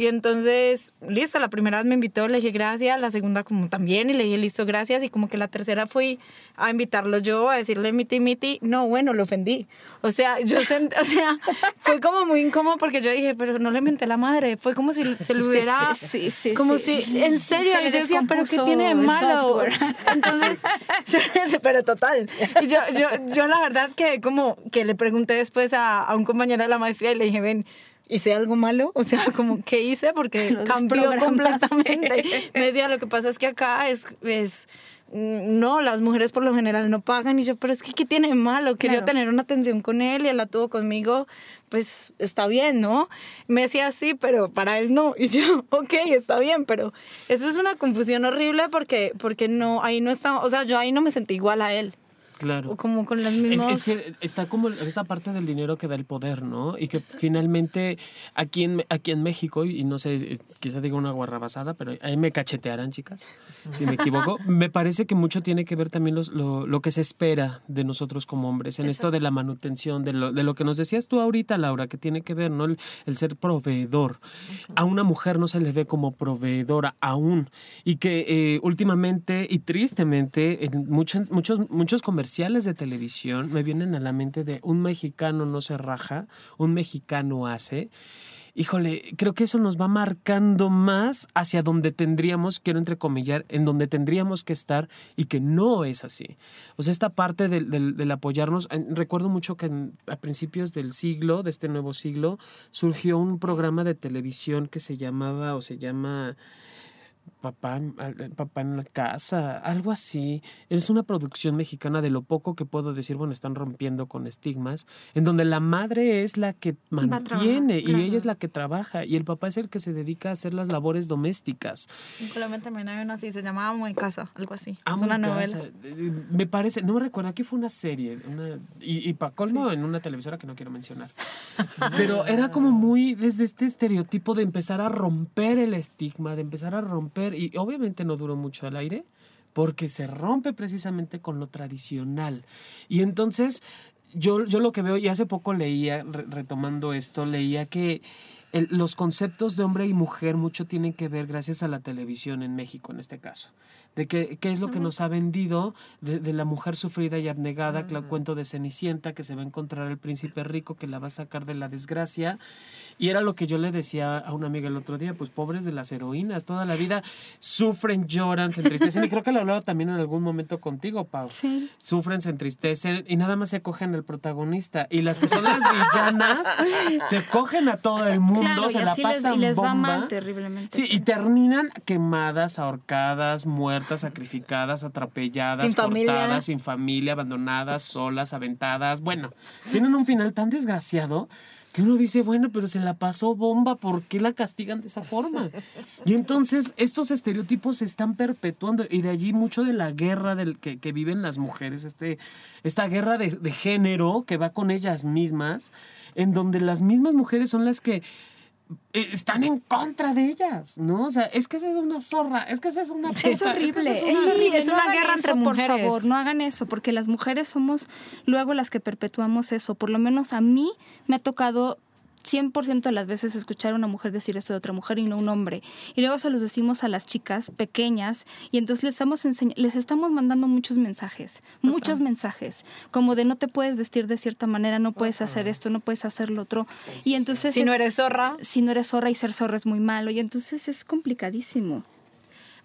Y entonces, listo, la primera vez me invitó, le dije gracias, la segunda como también, y le dije listo, gracias, y como que la tercera fui a invitarlo yo, a decirle miti miti, no, bueno, lo ofendí. O sea, yo sent- o sea, fue como muy incómodo porque yo dije, pero no le menté la madre, fue como si se lo hubiera, sí, sí, sí, como si, en serio, Se yo decía, pero ¿qué tiene de malo? Entonces, pero total. Y yo, yo, yo la verdad que como que le pregunté después a, a un compañero de la maestría y le dije, ven, ¿hice algo malo? O sea, como, ¿qué hice? Porque cambió completamente. Me decía, lo que pasa es que acá es... es mm, no, las mujeres por lo general no pagan y yo, pero es que ¿qué tiene de malo? Quería Claro. tener una atención con él y él la tuvo conmigo, pues está bien, ¿no? Me decía sí, pero para él no. Y yo, ok, está bien, pero eso es una confusión horrible porque, porque no, ahí no está, o sea, yo ahí no me sentí igual a él. Claro. O como con las Es, mismas... es que está como esta parte del dinero que da el poder, ¿no? Y que finalmente aquí en, aquí en México, y no sé, eh, quizá diga una guarrabasada, pero ahí me cachetearán, chicas, si me equivoco. me parece que mucho tiene que ver también los- lo, lo que se espera de nosotros como hombres, en esto de la manutención, de lo, de lo que nos decías tú ahorita, Laura, que tiene que ver, ¿no? El, el ser proveedor. A una mujer no se le ve como proveedora aún. Y que eh, últimamente y tristemente, en muchos, muchos, muchos comerciales de televisión me vienen a la mente de un mexicano no se raja, un mexicano hace. Híjole, creo que eso nos va marcando más hacia donde tendríamos, quiero entrecomillar, en donde tendríamos que estar y que no es así. O sea, esta parte del, del- del apoyarnos, eh, recuerdo mucho que a principios del siglo, de este nuevo siglo, surgió un programa de televisión que se llamaba o se llama Papá, eh, papá en la casa, algo así. Es una producción mexicana de lo poco que puedo decir, bueno, están rompiendo con estigmas, en donde la madre es la que trabajar, mantiene y claro. ella es la que trabaja y el papá es el que se dedica a hacer las labores domésticas. En Colombia también hay una así, se llamaba Amo en Casa, algo así. Amo es una novela. casa. Eh, Me parece, no me recuerdo, aquí fue una serie, una, y, y para colmo en una televisora que no quiero mencionar. Pero era como muy desde este estereotipo de empezar a romper el estigma, de empezar a romper, y obviamente no duró mucho al aire, porque se rompe precisamente con lo tradicional. Y entonces, yo, yo lo que veo, y hace poco leía, re- retomando esto, leía que el- los conceptos de hombre y mujer mucho tienen que ver gracias a la televisión en México, en este caso. De que, qué es lo que nos ha vendido de, de la mujer sufrida y abnegada, que el cuento de Cenicienta, que se va a encontrar el príncipe rico, que la va a sacar de la desgracia. Y era lo que yo le decía a una amiga el otro día, pues pobres de las heroínas, toda la vida sufren, lloran, se entristecen. Y creo que lo hablaba también en algún momento contigo, Pau Sí. sufren, se entristecen y nada más se cogen al protagonista. Y las que son las villanas se cogen a todo el mundo, Claro, y se la les, pasan y les va bomba. mal terriblemente. Sí, y terminan quemadas, ahorcadas, muertas, sacrificadas, atropelladas, Sin familia. cortadas, sin familia, abandonadas, solas, aventadas. Bueno, tienen un final tan desgraciado que uno dice, bueno, pero se la pasó bomba, ¿por qué la castigan de esa forma? Y entonces estos estereotipos se están perpetuando y de allí mucho de la guerra del que, que viven las mujeres, este, esta guerra de, de género que va con ellas mismas, en donde las mismas mujeres son las que están en contra de ellas, ¿no? O sea, es que esa es una zorra, es que esa es una Es puta, horrible. que esa Es, es una- horrible. es una guerra entre eso, mujeres. Por favor, no hagan eso, porque las mujeres somos luego las que perpetuamos eso. Por lo menos a mí me ha tocado 100% de las veces escuchar a una mujer decir eso de otra mujer y no un hombre. Y luego se los decimos a las chicas pequeñas y entonces les estamos, les estamos mandando muchos mensajes, muchos mensajes, como de no te puedes vestir de cierta manera, no puedes hacer esto, no puedes hacer lo otro. Y entonces Si no es- eres zorra, si no eres zorra y ser zorra es muy malo y entonces es complicadísimo.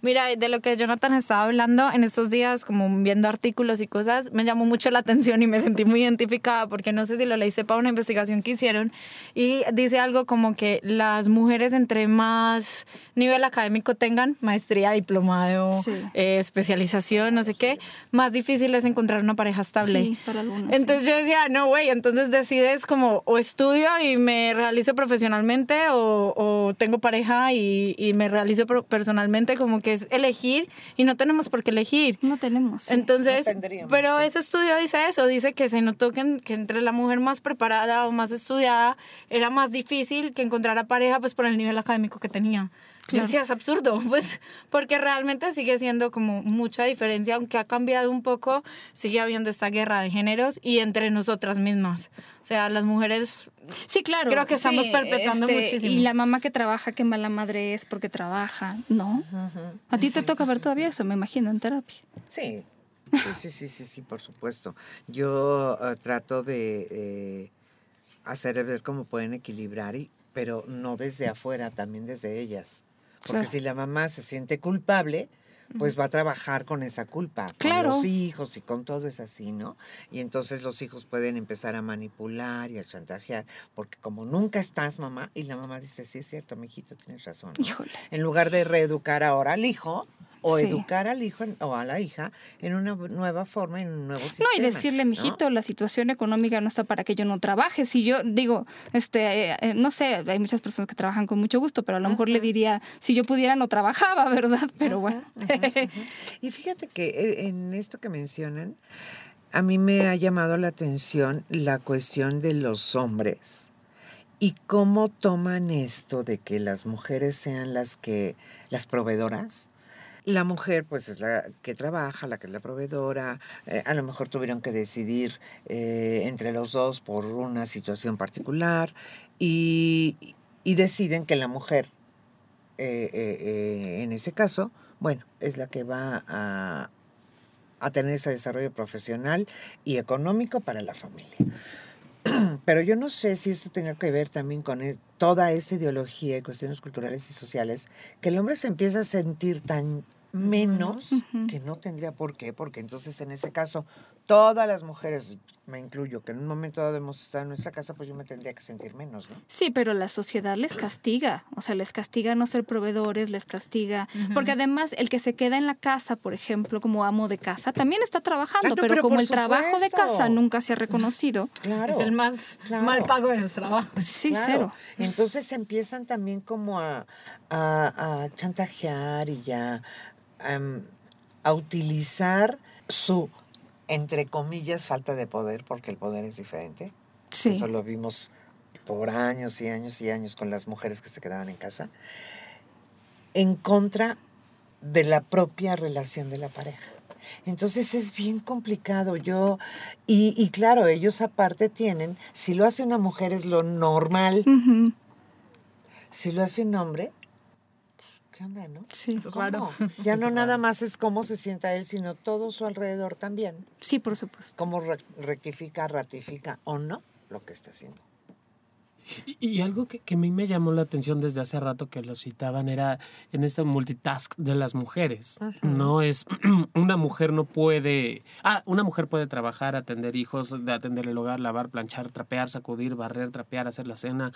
Mira, de lo que Jonathan estaba hablando en estos días, como viendo artículos y cosas, me llamó mucho la atención y me sentí muy identificada porque no sé si lo leíste para una investigación que hicieron y dice algo como que las mujeres entre más nivel académico tengan, maestría, diplomado, Sí. eh, especialización, no sé qué, más difícil es encontrar una pareja estable. Sí, para algunas, sí. Entonces yo decía, no, güey, entonces decides como o estudio y me realizo profesionalmente o, o tengo pareja y, y me realizo personalmente, como que es elegir y no tenemos por qué elegir. No tenemos. sí. Entonces, No pero sí. ese estudio dice eso, dice que se notó que, que entre la mujer más preparada o más estudiada era más difícil que encontrar a pareja pues por el nivel académico que tenía. Yo decía, es absurdo, pues, porque realmente sigue siendo como mucha diferencia, aunque ha cambiado un poco, sigue habiendo esta guerra de géneros y entre nosotras mismas. O sea, las mujeres Sí, claro. Creo que estamos sí, perpetuando este, muchísimo. Y la mamá que trabaja, qué mala madre es porque trabaja. No. A ti te toca ver todavía eso, me imagino, en terapia. Sí, sí, sí, sí, sí, sí, por supuesto. Yo eh, trato de eh, hacer ver cómo pueden equilibrar, y, pero no desde afuera, también desde ellas. Porque Claro. si la mamá se siente culpable, pues va a trabajar con esa culpa, con Claro. los hijos y con todo es así, ¿no? Y entonces los hijos pueden empezar a manipular y a chantajear, porque como nunca estás, mamá, y la mamá dice, sí es cierto, mi hijito, tienes razón. ¿no?". Híjole. En lugar de reeducar ahora al hijo o Sí. educar al hijo o a la hija en una nueva forma, en un nuevo No, sistema. y decirle, ¿no? mijito, la situación económica no está para que yo no trabaje. Si yo digo, este, eh, eh, no sé, hay muchas personas que trabajan con mucho gusto, pero a lo mejor le diría, si yo pudiera no trabajaba, ¿verdad? Pero bueno. Y fíjate que eh, en esto que mencionan, a mí me ha llamado la atención la cuestión de los hombres y cómo toman esto de que las mujeres sean las que, las proveedoras. La mujer pues es la que trabaja, la que es la proveedora, eh, a lo mejor tuvieron que decidir eh, entre los dos por una situación particular y, deciden que la mujer, eh, en ese caso, bueno, es la que va a, a tener ese desarrollo profesional y económico para la familia. Pero yo no sé si esto tenga que ver también con e- toda esta ideología y cuestiones culturales y sociales, que el hombre se empieza a sentir tan menos que no tendría por qué, porque entonces en ese caso todas las mujeres, me incluyo, que en un momento dado hemos estado en nuestra casa, pues yo me tendría que sentir menos, ¿no? Sí, pero la sociedad les castiga, o sea, les castiga no ser proveedores, les castiga, porque además el que se queda en la casa, por ejemplo, como amo de casa, también está trabajando, Ah, no, pero, pero como el trabajo de casa nunca se ha reconocido, Claro. Es el más claro. mal pago de los trabajos. sí, Claro. cero. Entonces empiezan también como a, a- a chantajear y ya am, a utilizar su, entre comillas, falta de poder, porque el poder es diferente. Sí. Eso lo vimos por años y años y años con las mujeres que se quedaban en casa, en contra de la propia relación de la pareja. Entonces es bien complicado. Yo, y, y claro, ellos aparte tienen, si lo hace una mujer es lo normal, Ujú, si lo hace un hombre, ¿qué onda, no? Sí, ¿Cómo? Claro. Ya no nada más es cómo se sienta él, sino todo su alrededor también. sí, por supuesto. Cómo re- rectifica, ratifica o no lo que está haciendo. Y, y algo que, que a mí me llamó la atención desde hace rato que lo citaban era en este multitask de las mujeres. No es, una mujer no puede, ah, una mujer puede trabajar, atender hijos, de atender el hogar, lavar, planchar, trapear, sacudir, barrer, trapear, hacer la cena,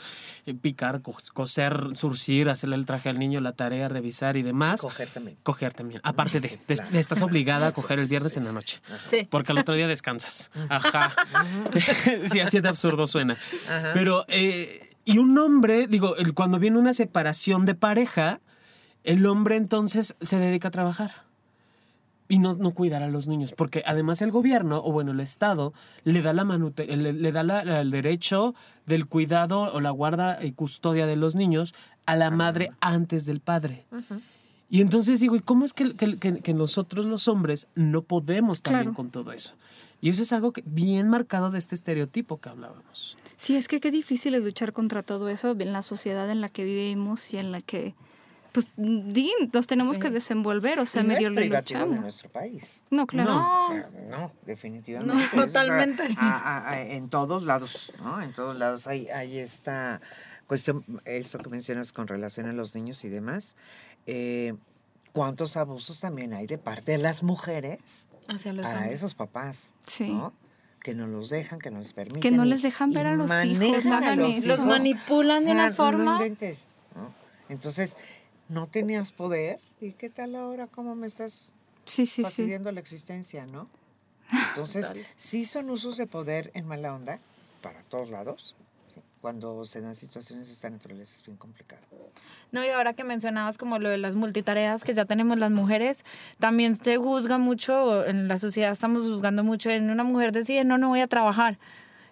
eh, picar, co- coser, surcir, hacerle el traje al niño, la tarea, revisar y demás. Coger también. Coger también. Aparte de, de- de estás obligada a coger el viernes en la noche. Sí. Porque al otro día descansas. Ajá. sí, así de absurdo suena. Pero, eh, y un hombre, digo, cuando viene una separación de pareja, el hombre entonces se dedica a trabajar. Y no, no cuidar a los niños. Porque además el gobierno, o bueno, el Estado, le da, la manute- le, le da la- el derecho del cuidado o la guarda y custodia de los niños a la madre antes del padre. Y entonces digo, ¿y cómo es que, que- que- que nosotros los hombres no podemos también Claro. con todo eso? Y eso es algo bien marcado de este estereotipo que hablábamos. Sí, es que qué difícil es luchar contra todo eso en la sociedad en la que vivimos y en la que, pues, nos tenemos Sí. que desenvolver, o sea, Y no medio es privativo de nuestro país. No, claro. No, o sea, no, definitivamente. No, Es, o sea, totalmente. a- a- a- en todos lados, ¿no? En todos lados hay, hay esta cuestión, esto que mencionas con relación a los niños y demás. eh, ¿Cuántos abusos también hay de parte de las mujeres Hacia los hombres. esos papás? Sí. ¿no? Que no los dejan, que no les permiten. Que no les dejan ver a los hijos, a los eso. Los hijos. manipulan de O sea, una no forma. inventes, ¿no? Entonces, no tenías poder. ¿Y qué tal ahora? ¿Cómo me estás Sí, sí, sí. fastidiando la existencia, ¿no? Entonces, sí son usos de poder en mala onda, para todos lados. Cuando se dan situaciones esta naturaleza es bien complicado. No, y ahora que mencionabas como lo de las multitareas que ya tenemos las mujeres, también se juzga mucho, en la sociedad estamos juzgando mucho, en una mujer decide, no, no voy a trabajar.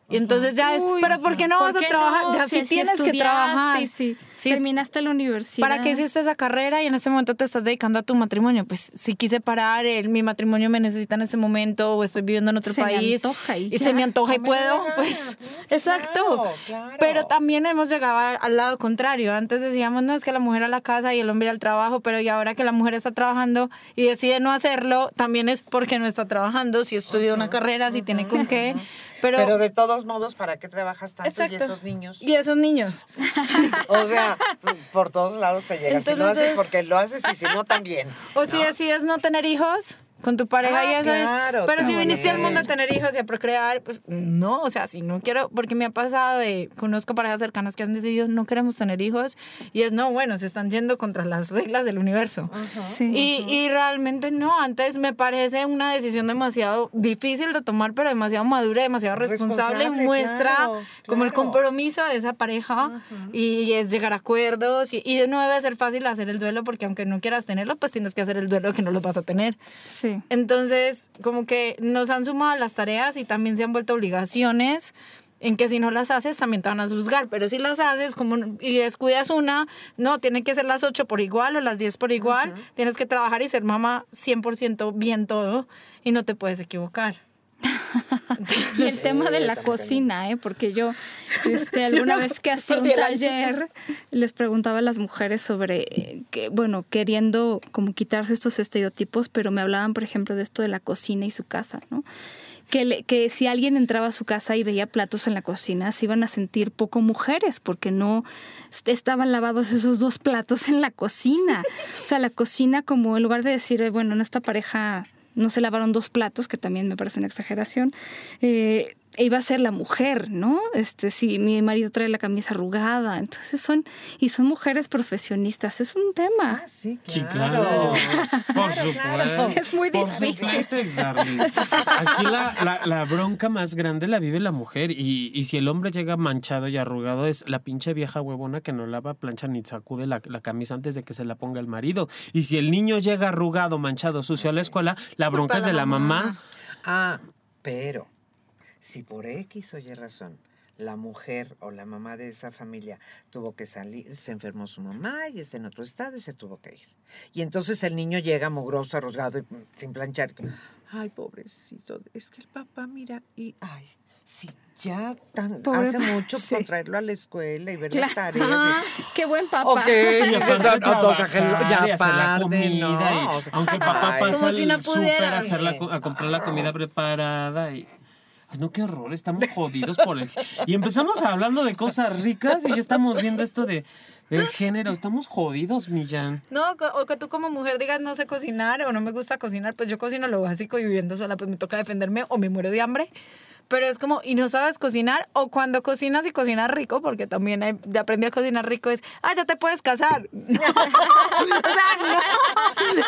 Y entonces ya es, Uy, pero ¿por qué no ¿por vas a trabajar? no? Ya Si- sí si tienes que trabajar. Si Sí, terminaste la universidad. ¿Para qué hiciste esa carrera y en ese momento te estás dedicando a tu matrimonio? Pues si quise parar, el, mi matrimonio me necesita en ese momento o estoy viviendo en otro Se me país antoja y y ya. se me antoja y me puedo, pues exacto. Claro, claro. Pero también hemos llegado al lado contrario. Antes decíamos, no, es que la mujer a la casa y el hombre al trabajo, pero y ahora que la mujer está trabajando y decide no hacerlo, también es porque no está trabajando, si estudia una carrera, si tiene con qué. Pero, Pero, de todos modos, ¿para qué trabajas tanto y esos niños? y esos niños. O sea, por todos lados te llega. si lo haces Entonces- porque lo haces y si no, también. O si decides no tener hijos con tu pareja Ah, y eso claro, es. Pero si viniste al mundo a tener hijos y a procrear, pues no, o sea, si no quiero, porque me ha pasado de, conozco parejas cercanas que han decidido no queremos tener hijos y es no, bueno, se están yendo contra las reglas del universo. Sí. Y, y realmente no, antes me parece una decisión demasiado difícil de tomar, pero demasiado madura, demasiado responsable, Responsable, muestra claro, como el compromiso de esa pareja y es llegar a acuerdos y, y no debe ser fácil hacer el duelo porque aunque no quieras tenerlo, pues tienes que hacer el duelo que no lo vas a tener. Sí. Sí. Entonces, como que nos han sumado las tareas y también se han vuelto obligaciones en que si no las haces también te van a juzgar, pero si las haces como y descuidas una, no, tienen que ser las 8 por igual o las 10 por igual, tienes que trabajar y ser mamá 100% bien todo y no te puedes equivocar. Y el tema de la cocina, ¿eh? porque yo este, alguna vez que hacía un taller les preguntaba a las mujeres sobre, eh, que, bueno, queriendo como quitarse estos estereotipos, pero me hablaban, por ejemplo, de esto de la cocina y su casa, ¿no? Que, le- que si alguien entraba a su casa y veía platos en la cocina, se iban a sentir poco mujeres, porque no est- estaban lavados esos dos platos en la cocina. O sea, la cocina como en lugar de decir, bueno, en esta pareja no se lavaron dos platos, que también me parece una exageración, eh, iba a ser la mujer, ¿no? Este, si mi marido trae la camisa arrugada, entonces son, y son mujeres profesionistas, es un tema. Ah, sí, Sí, claro. claro. Por supuesto. Es muy Por difícil. Aquí la, la- la bronca más grande la vive la mujer. Y, y si el hombre llega manchado y arrugado, es la pinche vieja huevona que no lava, plancha ni sacude la, la camisa antes de que se la ponga el marido. Y si el niño llega arrugado, manchado, sucio a la escuela, la bronca es de la mamá. Ah, pero si por X o Y razón la mujer o la mamá de esa familia tuvo que salir, se enfermó su mamá y está en otro estado y se tuvo que ir. Y entonces el niño llega mugroso, arrugado y sin planchar. Ay, pobrecito, es que el papá mira y, ay, si ya tan, Pobre hace mucho sí. por traerlo a la escuela y ver Claro. las tareas. Ah, y- qué buen papá. Ok, Y aparte o sea, que lo- trabajar ya y hacer la aparte, comida. no, y o sea, aunque papá pasa Como si al no pudiera. súper a, hacer la co- a comprar la comida preparada y... No, qué horror, estamos jodidos por el... Y empezamos hablando de cosas ricas y ya estamos viendo esto de, del género. Estamos jodidos, Millán. No, o que tú como mujer digas no sé cocinar o no me gusta cocinar, pues yo cocino lo básico y viviendo sola, pues me toca defenderme o me muero de hambre. Pero es como, y no sabes cocinar, o cuando cocinas y cocinas rico, porque también hay- de aprendí a cocinar rico, es, ah, ya te puedes casar. o sea, no,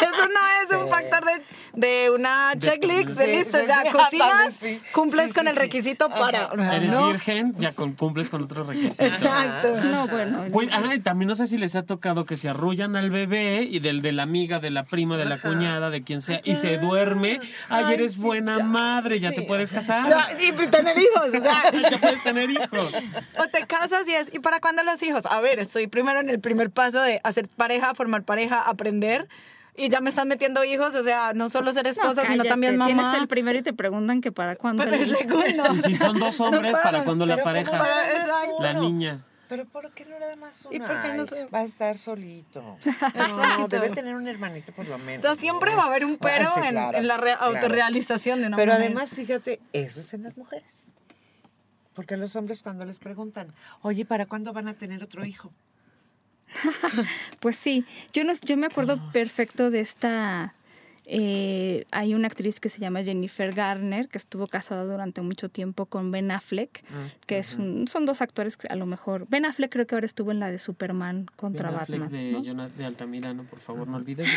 eso no es un factor de, de una checklist, de listo, sí, ya sí, cocinas, cumples Sí, con el sí. requisito para... Eres ¿no? virgen, ya con- cumples con otros requisitos. Exacto. No, bueno. Cuid- ah, y también no sé si les ha tocado que se arrullan al bebé y del de la amiga, de la prima, de la cuñada, de quien sea, y se duerme. Ay, Ay, eres sí, buena ya. madre, ya Sí. te puedes casar. No, y tener hijos, o sea... ya puedes tener hijos. O te casas y es, ¿y para cuándo los hijos? A ver, estoy primero en el primer paso de hacer pareja, formar pareja, aprender. Y ya me están metiendo hijos, o sea, no solo ser No, esposa, sino cállate, también mamá. Tienes el primero y te preguntan que para cuándo. Pero el segundo. Y si son dos hombres, No ¿para paran. cuándo la Pero ¿cómo pareja? La niña. Pero ¿por qué no nada más uno? ¿Y por qué no sé? Va a estar solito. No, debe tener un hermanito por lo O menos. sea, siempre va a haber un pero Ah, sí, en, claro, en la claro. autorrealización de una Pero mujer. además, fíjate, eso es en las mujeres. Porque los hombres cuando les preguntan, oye, ¿para cuándo van a tener otro hijo? Pues sí, yo, no, yo me acuerdo perfecto de esta... eh, hay una actriz que se llama Jennifer Garner, que estuvo casada durante mucho tiempo con Ben Affleck, que es un, son dos actores que a lo mejor... Ben Affleck creo que ahora estuvo en la de Superman contra Ben Affleck Batman. de, ¿no? De Altamirano, por favor, no olvides.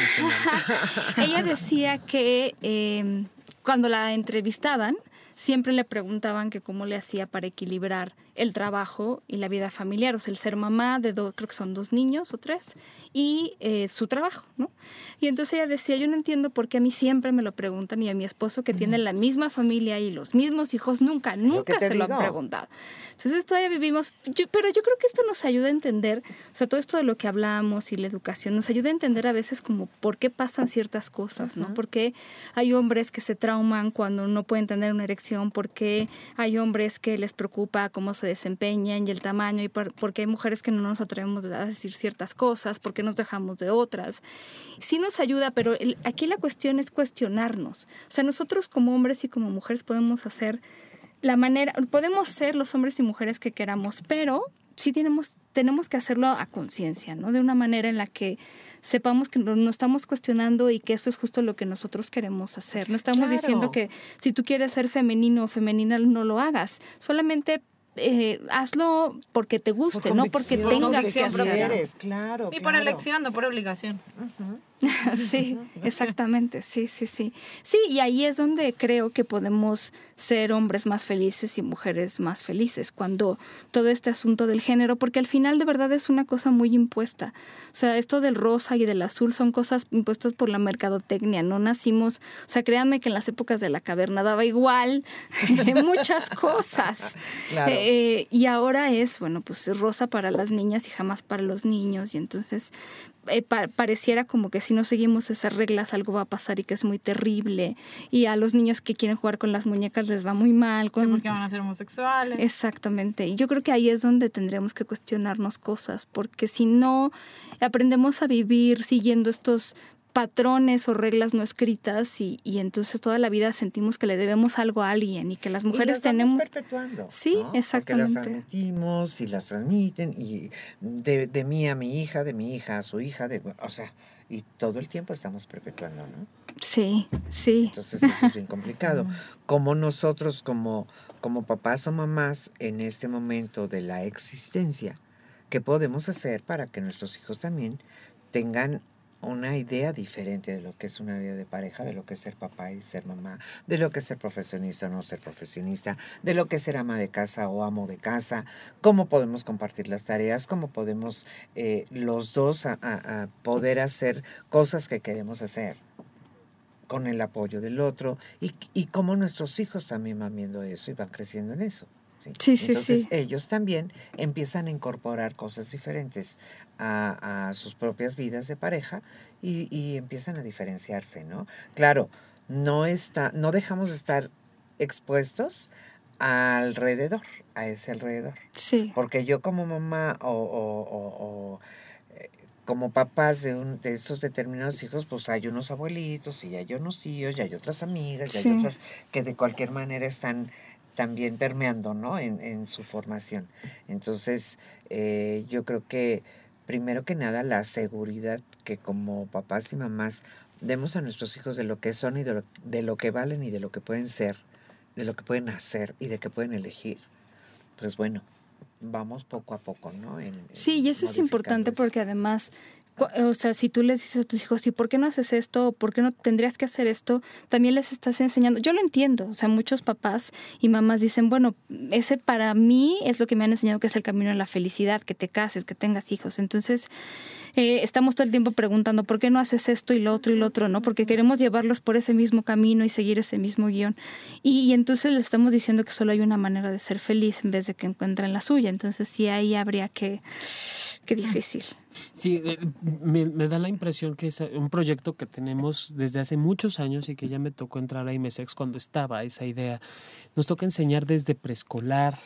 Ella decía que eh, cuando la entrevistaban, siempre le preguntaban que cómo le hacía para equilibrar el trabajo y la vida familiar, o sea, el ser mamá de dos, creo que son dos niños o tres, y eh, su trabajo, ¿no? Y entonces ella decía, yo no entiendo por qué a mí siempre me lo preguntan y a mi esposo que tiene la misma familia y los mismos hijos, nunca, nunca te se lo han digo. preguntado. Entonces todavía vivimos, yo- pero yo creo que esto nos ayuda a entender, o sea, todo esto de lo que hablamos y la educación, nos ayuda a entender a veces como por qué pasan ciertas cosas, ¿no? Porque hay hombres que se trauman cuando no pueden tener una erección, porque hay hombres que les preocupa cómo se desempeñan y el tamaño, y por- porque hay mujeres que no nos atrevemos a decir ciertas cosas, porque nos dejamos de otras. Sí nos ayuda, pero el- aquí la cuestión es cuestionarnos. O sea, nosotros como hombres y como mujeres podemos hacer la manera, podemos ser los hombres y mujeres que queramos, pero sí tenemos, tenemos que hacerlo a conciencia, ¿no? De una manera en la que sepamos que no, no estamos cuestionando y que eso es justo lo que nosotros queremos hacer. No estamos Claro. diciendo que si tú quieres ser femenino o femenina, no lo hagas. Solamente eh, hazlo porque te guste, no porque tengas que hacerlo. Eres, claro. Y por claro. elección, no por obligación. sí, exactamente, sí, sí, sí. Sí, y ahí es donde creo que podemos ser hombres más felices y mujeres más felices, cuando todo este asunto del género, porque al final de verdad es una cosa muy impuesta. O sea, esto del rosa y del azul son cosas impuestas por la mercadotecnia, no nacimos, o sea, créanme que en las épocas de la caverna daba igual muchas cosas. Claro. Eh, y ahora es, bueno, pues rosa para las niñas y jamás para los niños, y entonces eh, pa- pareciera como que si no seguimos esas reglas algo va a pasar y que es muy terrible. Y a los niños que quieren jugar con las muñecas les va muy mal. Con... porque van a ser homosexuales. Exactamente. Y yo creo que ahí es donde tendríamos que cuestionarnos cosas, porque si no aprendemos a vivir siguiendo estos patrones o reglas no escritas y, y entonces toda la vida sentimos que le debemos algo a alguien y que las Y mujeres las vamos tenemos... perpetuando, Sí, ¿no? Porque exactamente. las transmitimos y las transmiten y de, de mí a mi hija, de mi hija a su hija, de, o sea, y todo el tiempo estamos perpetuando, ¿no? Sí, sí. Entonces eso es bien complicado. Como nosotros, como, como papás o mamás, en este momento de la existencia, ¿qué podemos hacer para que nuestros hijos también tengan una idea diferente de lo que es una vida de pareja, de lo que es ser papá y ser mamá, de lo que es ser profesionista o no ser profesionista, de lo que es ser ama de casa o amo de casa, cómo podemos compartir las tareas, cómo podemos eh, los dos a- a- a poder hacer cosas que queremos hacer con el apoyo del otro y, y cómo nuestros hijos también van viendo eso y van creciendo en eso. Sí, Sí, sí, Entonces sí. ellos también empiezan a incorporar cosas diferentes a, a sus propias vidas de pareja y, y empiezan a diferenciarse, ¿no? Claro, no, está, no dejamos de estar expuestos alrededor, a ese alrededor. Sí. Porque yo como mamá o, o- o- o, eh, como papás de, un, de esos determinados hijos, pues hay unos abuelitos y hay unos tíos y hay otras amigas y Sí. hay otras que de cualquier manera están también permeando, ¿no? En, en su formación. Entonces, eh, yo creo que primero que nada la seguridad que como papás y mamás demos a nuestros hijos de lo que son y de lo, de lo que valen y de lo que pueden ser, de lo que pueden hacer y de que pueden elegir pues bueno, vamos poco a poco, ¿no? En- en Sí, y eso es importante porque además, o sea, si tú les dices a tus hijos, ¿y por qué no haces esto? ¿O ¿Por qué no tendrías que hacer esto? También les estás enseñando. Yo lo entiendo, o sea, muchos papás y mamás dicen, bueno, ese para mí es lo que me han enseñado que es el camino a la felicidad, que te cases, que tengas hijos. Entonces, eh, estamos todo el tiempo preguntando, ¿por qué no haces esto y lo otro y lo otro? ¿No? Porque queremos llevarlos por ese mismo camino y seguir ese mismo guion. Y, y entonces le estamos diciendo que solo hay una manera de ser feliz en vez de que encuentren la suya. Entonces sí ahí habría que... Qué difícil. Sí, eh, me, me da la impresión que es un proyecto que tenemos desde hace muchos años y que ya me tocó entrar a IMESEX cuando estaba esa idea. Nos toca enseñar desde preescolar,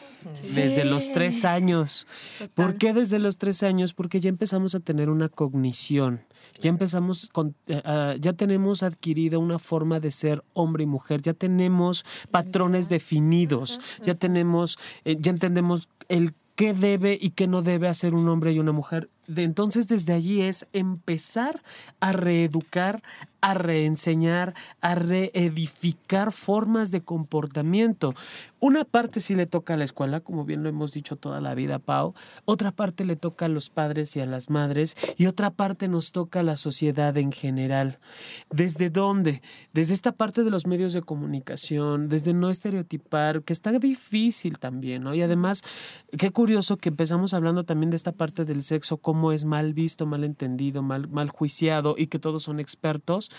desde los tres años. ¿Por qué desde los tres años? Porque ya empezamos a tener una cognición, ya empezamos, con, eh, ah, ya tenemos adquirida una forma de ser hombre y mujer, ya tenemos patrones definidos, ya tenemos, eh, ya entendemos el qué debe y qué no debe hacer un hombre y una mujer. De entonces desde allí es empezar a reeducar, a reenseñar, a reedificar formas de comportamiento. Una parte sí le toca a la escuela, como bien lo hemos dicho toda la vida, Pau. Otra parte le toca a los padres y a las madres. Y otra parte nos toca a la sociedad en general. ¿Desde dónde? Desde esta parte de los medios de comunicación, desde no estereotipar, que está difícil también, ¿no? Y además, qué curioso que empezamos hablando también de esta parte del sexo, cómo es mal visto, mal entendido, mal, mal juiciado y que todos son expertos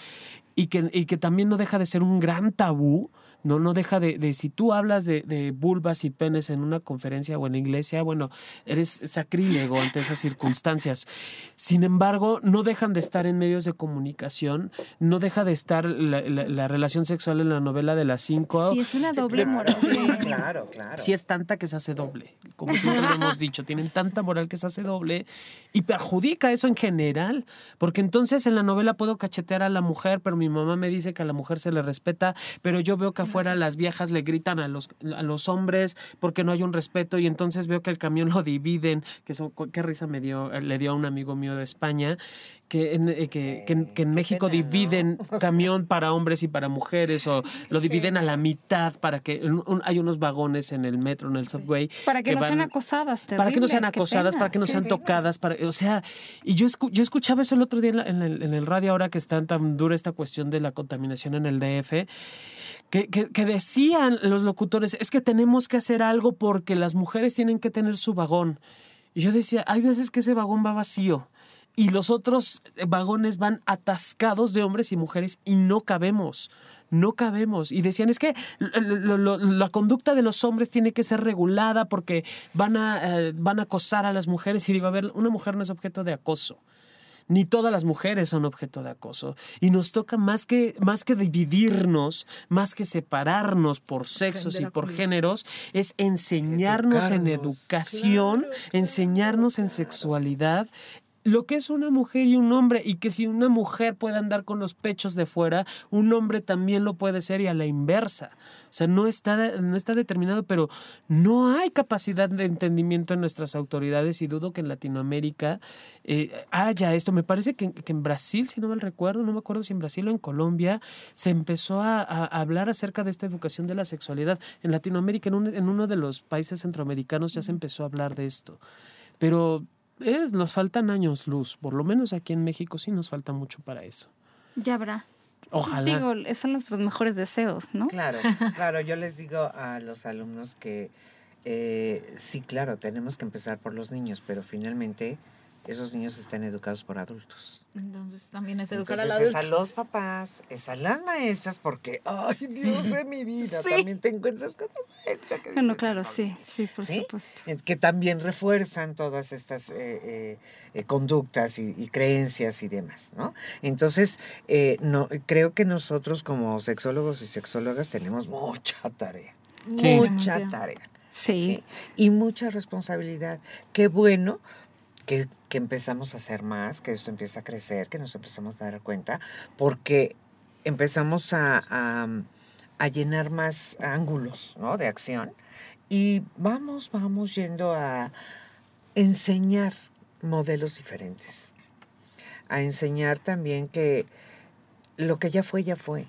y que, y que también no deja de ser un gran tabú. No, no deja de, de si tú hablas de, de vulvas y penes en una conferencia o en la iglesia, bueno, eres sacrílego ante esas circunstancias. Sin embargo, no dejan de estar en medios de comunicación, no deja de estar la, la- la relación sexual en la novela de las cinco. Sí, es una doble Claro, moral. Claro, claro. Sí es tanta que se hace doble, como siempre lo hemos dicho, tienen tanta moral que se hace doble y perjudica eso en general, porque entonces en la novela puedo cachetear a la mujer, pero mi mamá me dice que a la mujer se le respeta, pero yo veo que afuera las viejas le gritan a los, a los hombres porque no hay un respeto y entonces veo que el camión lo dividen, que eso, qué risa me dio, le dio a un amigo mío de España, que en, eh, que, que que en México pena, ¿no? dividen O sea. camión para hombres y para mujeres o lo dividen a la mitad para que un- hay unos vagones en el metro, en el subway. Para que, no sean van- acosadas, para que no sean terrible, acosadas, pena. para que no sean tocadas, para, o sea, y yo, escu- yo escuchaba eso el otro día en, la- en el, en el radio ahora que está tan dura esta cuestión de la contaminación en el DF, que, que- decían los locutores, es que tenemos que hacer algo porque las mujeres tienen que tener su vagón. Y yo decía, hay veces que ese vagón va vacío y los otros vagones van atascados de hombres y mujeres y no cabemos. No cabemos. Y decían, es que la conducta de los hombres tiene que ser regulada porque van a, eh, van a acosar a las mujeres. Y digo, a ver, una mujer no es objeto de acoso ni todas las mujeres son objeto de acoso. Y nos toca más que, más que dividirnos, más que separarnos por sexos y por géneros, es enseñarnos en educación, claro, enseñarnos en sexualidad. Lo que es una mujer y un hombre, y que si una mujer puede andar con los pechos de fuera, un hombre también lo puede ser y a la inversa. O sea, no está, no está determinado, pero no hay capacidad de entendimiento en nuestras autoridades y dudo que en Latinoamérica eh, haya esto. Me parece que, que en Brasil, si no mal recuerdo, no me acuerdo si en Brasil o en Colombia, se empezó a, a hablar acerca de esta educación de la sexualidad. En Latinoamérica, en, un- en uno de los países centroamericanos ya se empezó a hablar de esto. Pero nos faltan años luz, por lo menos aquí en México sí nos falta mucho para eso. Ya habrá. Ojalá. Digo, esos son nuestros mejores deseos, ¿no? Claro, claro, yo les digo a los alumnos que eh, sí, claro, tenemos que empezar por los niños, pero finalmente esos niños están educados por adultos. Entonces también es educar Entonces al es adulto. a los papás, es a las maestras, porque, ay, Dios de mi vida, Sí. también te encuentras con tu maestra. que Bueno, claro, "No, sí, sí, por ¿Sí? supuesto. Que también refuerzan todas estas eh, eh, eh, conductas y, y creencias y demás, ¿no? Entonces, eh, no, creo que nosotros como sexólogos y sexólogas tenemos mucha tarea, Sí. mucha tarea Sí. ¿sí? y mucha responsabilidad. Qué bueno que, que empezamos a hacer más, que esto empieza a crecer, que nos empezamos a dar cuenta, porque empezamos a, a, a llenar más ángulos ¿no? de acción y vamos, vamos yendo a enseñar modelos diferentes, a enseñar también que lo que ya fue, ya fue.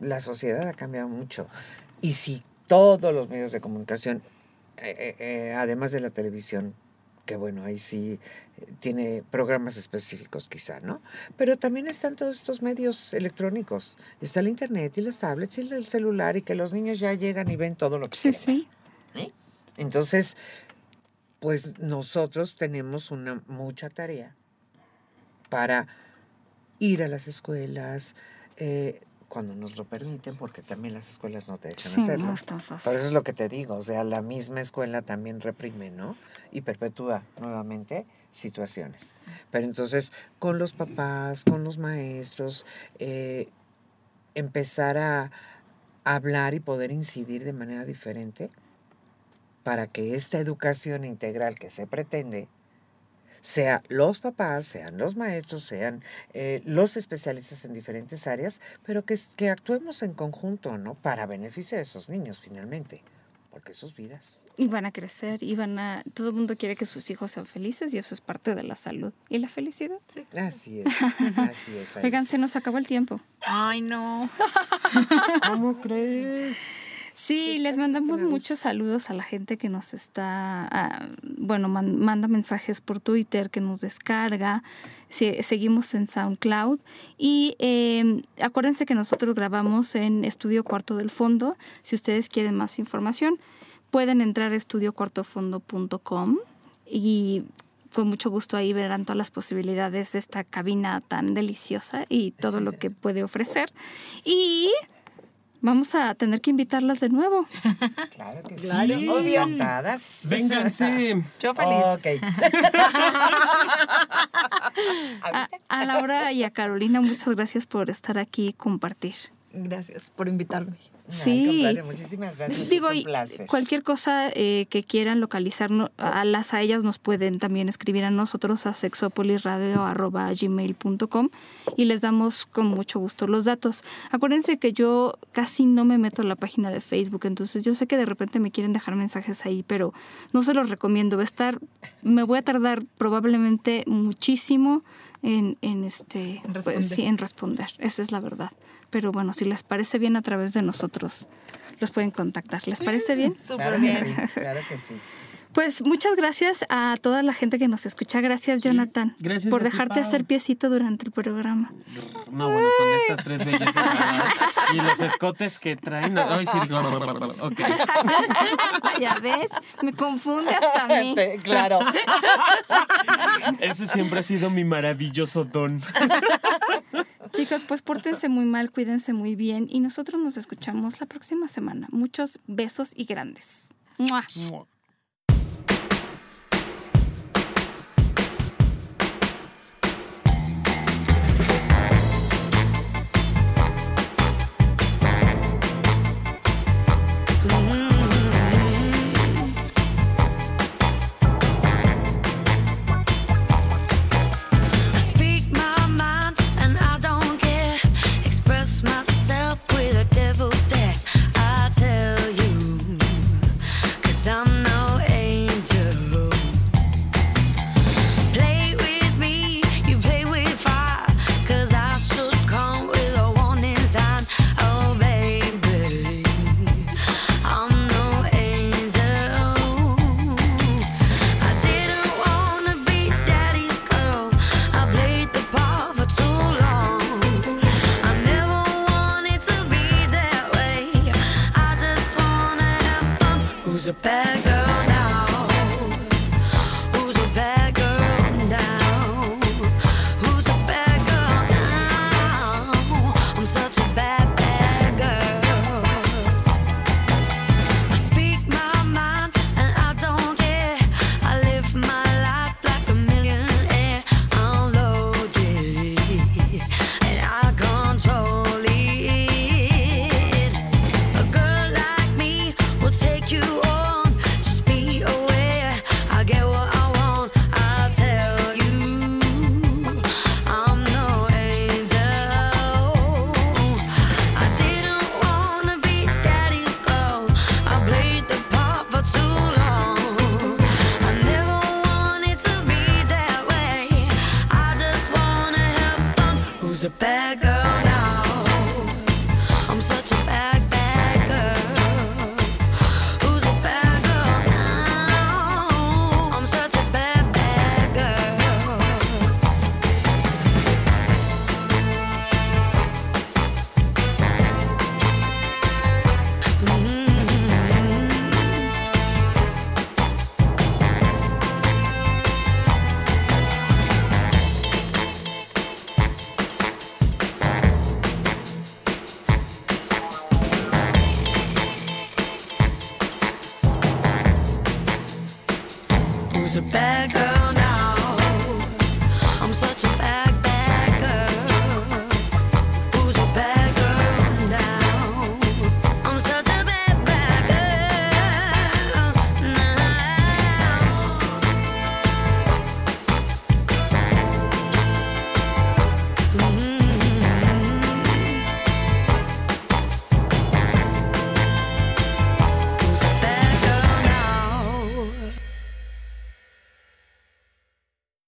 La sociedad ha cambiado mucho. Y si todos los medios de comunicación, eh, eh, eh, además de la televisión, que bueno, ahí sí eh, tiene programas específicos quizá, ¿no? Pero también están todos estos medios electrónicos. Está el internet y las tablets y el celular y que los niños ya llegan y ven todo lo que Sí, quieren sí. Entonces, pues nosotros tenemos una mucha tarea para ir a las escuelas eh, cuando nos lo permiten, porque también las escuelas no te dejan Sí, hacerlo. no es tan fácil. eso es lo que te digo, o sea, la misma escuela también reprime, ¿no? Y perpetúa nuevamente situaciones. Pero entonces, con los papás, con los maestros, eh, empezar a hablar y poder incidir de manera diferente para que esta educación integral que se pretende sea los papás, sean los maestros, sean eh, los especialistas en diferentes áreas, pero que, que actuemos en conjunto, ¿no? Para beneficio de esos niños, finalmente, porque sus vidas. Y van a crecer y van a... Todo el mundo quiere que sus hijos sean felices y eso es parte de la salud y la felicidad. Así es, así es. Oigan, se nos acabó el tiempo. Ay, no. ¿Cómo crees? Sí, les mandamos muchos saludos a la gente que nos está, ah, bueno, man- manda mensajes por Twitter, que nos descarga. Se- seguimos en SoundCloud. Y eh, acuérdense que nosotros grabamos en Estudio Cuarto del Fondo. Si ustedes quieren más información, pueden entrar a estudiocuartofondo.com y con mucho gusto ahí verán todas las posibilidades de esta cabina tan deliciosa y todo lo que puede ofrecer. Y vamos a tener que invitarlas de nuevo. Claro que Claro, sí. obvio. Encantadas. Vénganse. Yo feliz. Ok. A, a Laura y a Carolina, muchas gracias por estar aquí y compartir. Gracias por invitarme. Sí. contrario, muchísimas gracias. Digo, es y un placer. cualquier cosa eh, que quieran localizar a las a ellas nos pueden también escribir a nosotros a sexopolisradio.gmail.com y les damos con mucho gusto los datos. Acuérdense que yo casi no me meto a la página de Facebook, entonces yo sé que de repente me quieren dejar mensajes ahí, pero no se los recomiendo. Va a estar, me voy a tardar probablemente muchísimo en, en este, En pues, responder. sí, en responder. Esa es la verdad. Pero bueno, si les parece bien a través de nosotros, los pueden contactar. ¿Les parece bien? Súper Claro bien. que sí, claro que sí. Pues muchas gracias a toda la gente que nos escucha. Gracias, Jonathan, gracias por ti, dejarte hacer piecito durante el programa. No, bueno, con estas tres bellezas y los escotes que traen. no, Ay, sí, digo, ok. ya ves, me confunde hasta a mí. Claro. Ese siempre ha sido mi maravilloso don. Chicos, pues pórtense muy mal, cuídense muy bien y nosotros nos escuchamos la próxima semana. Muchos besos y grandes. ¡Mua!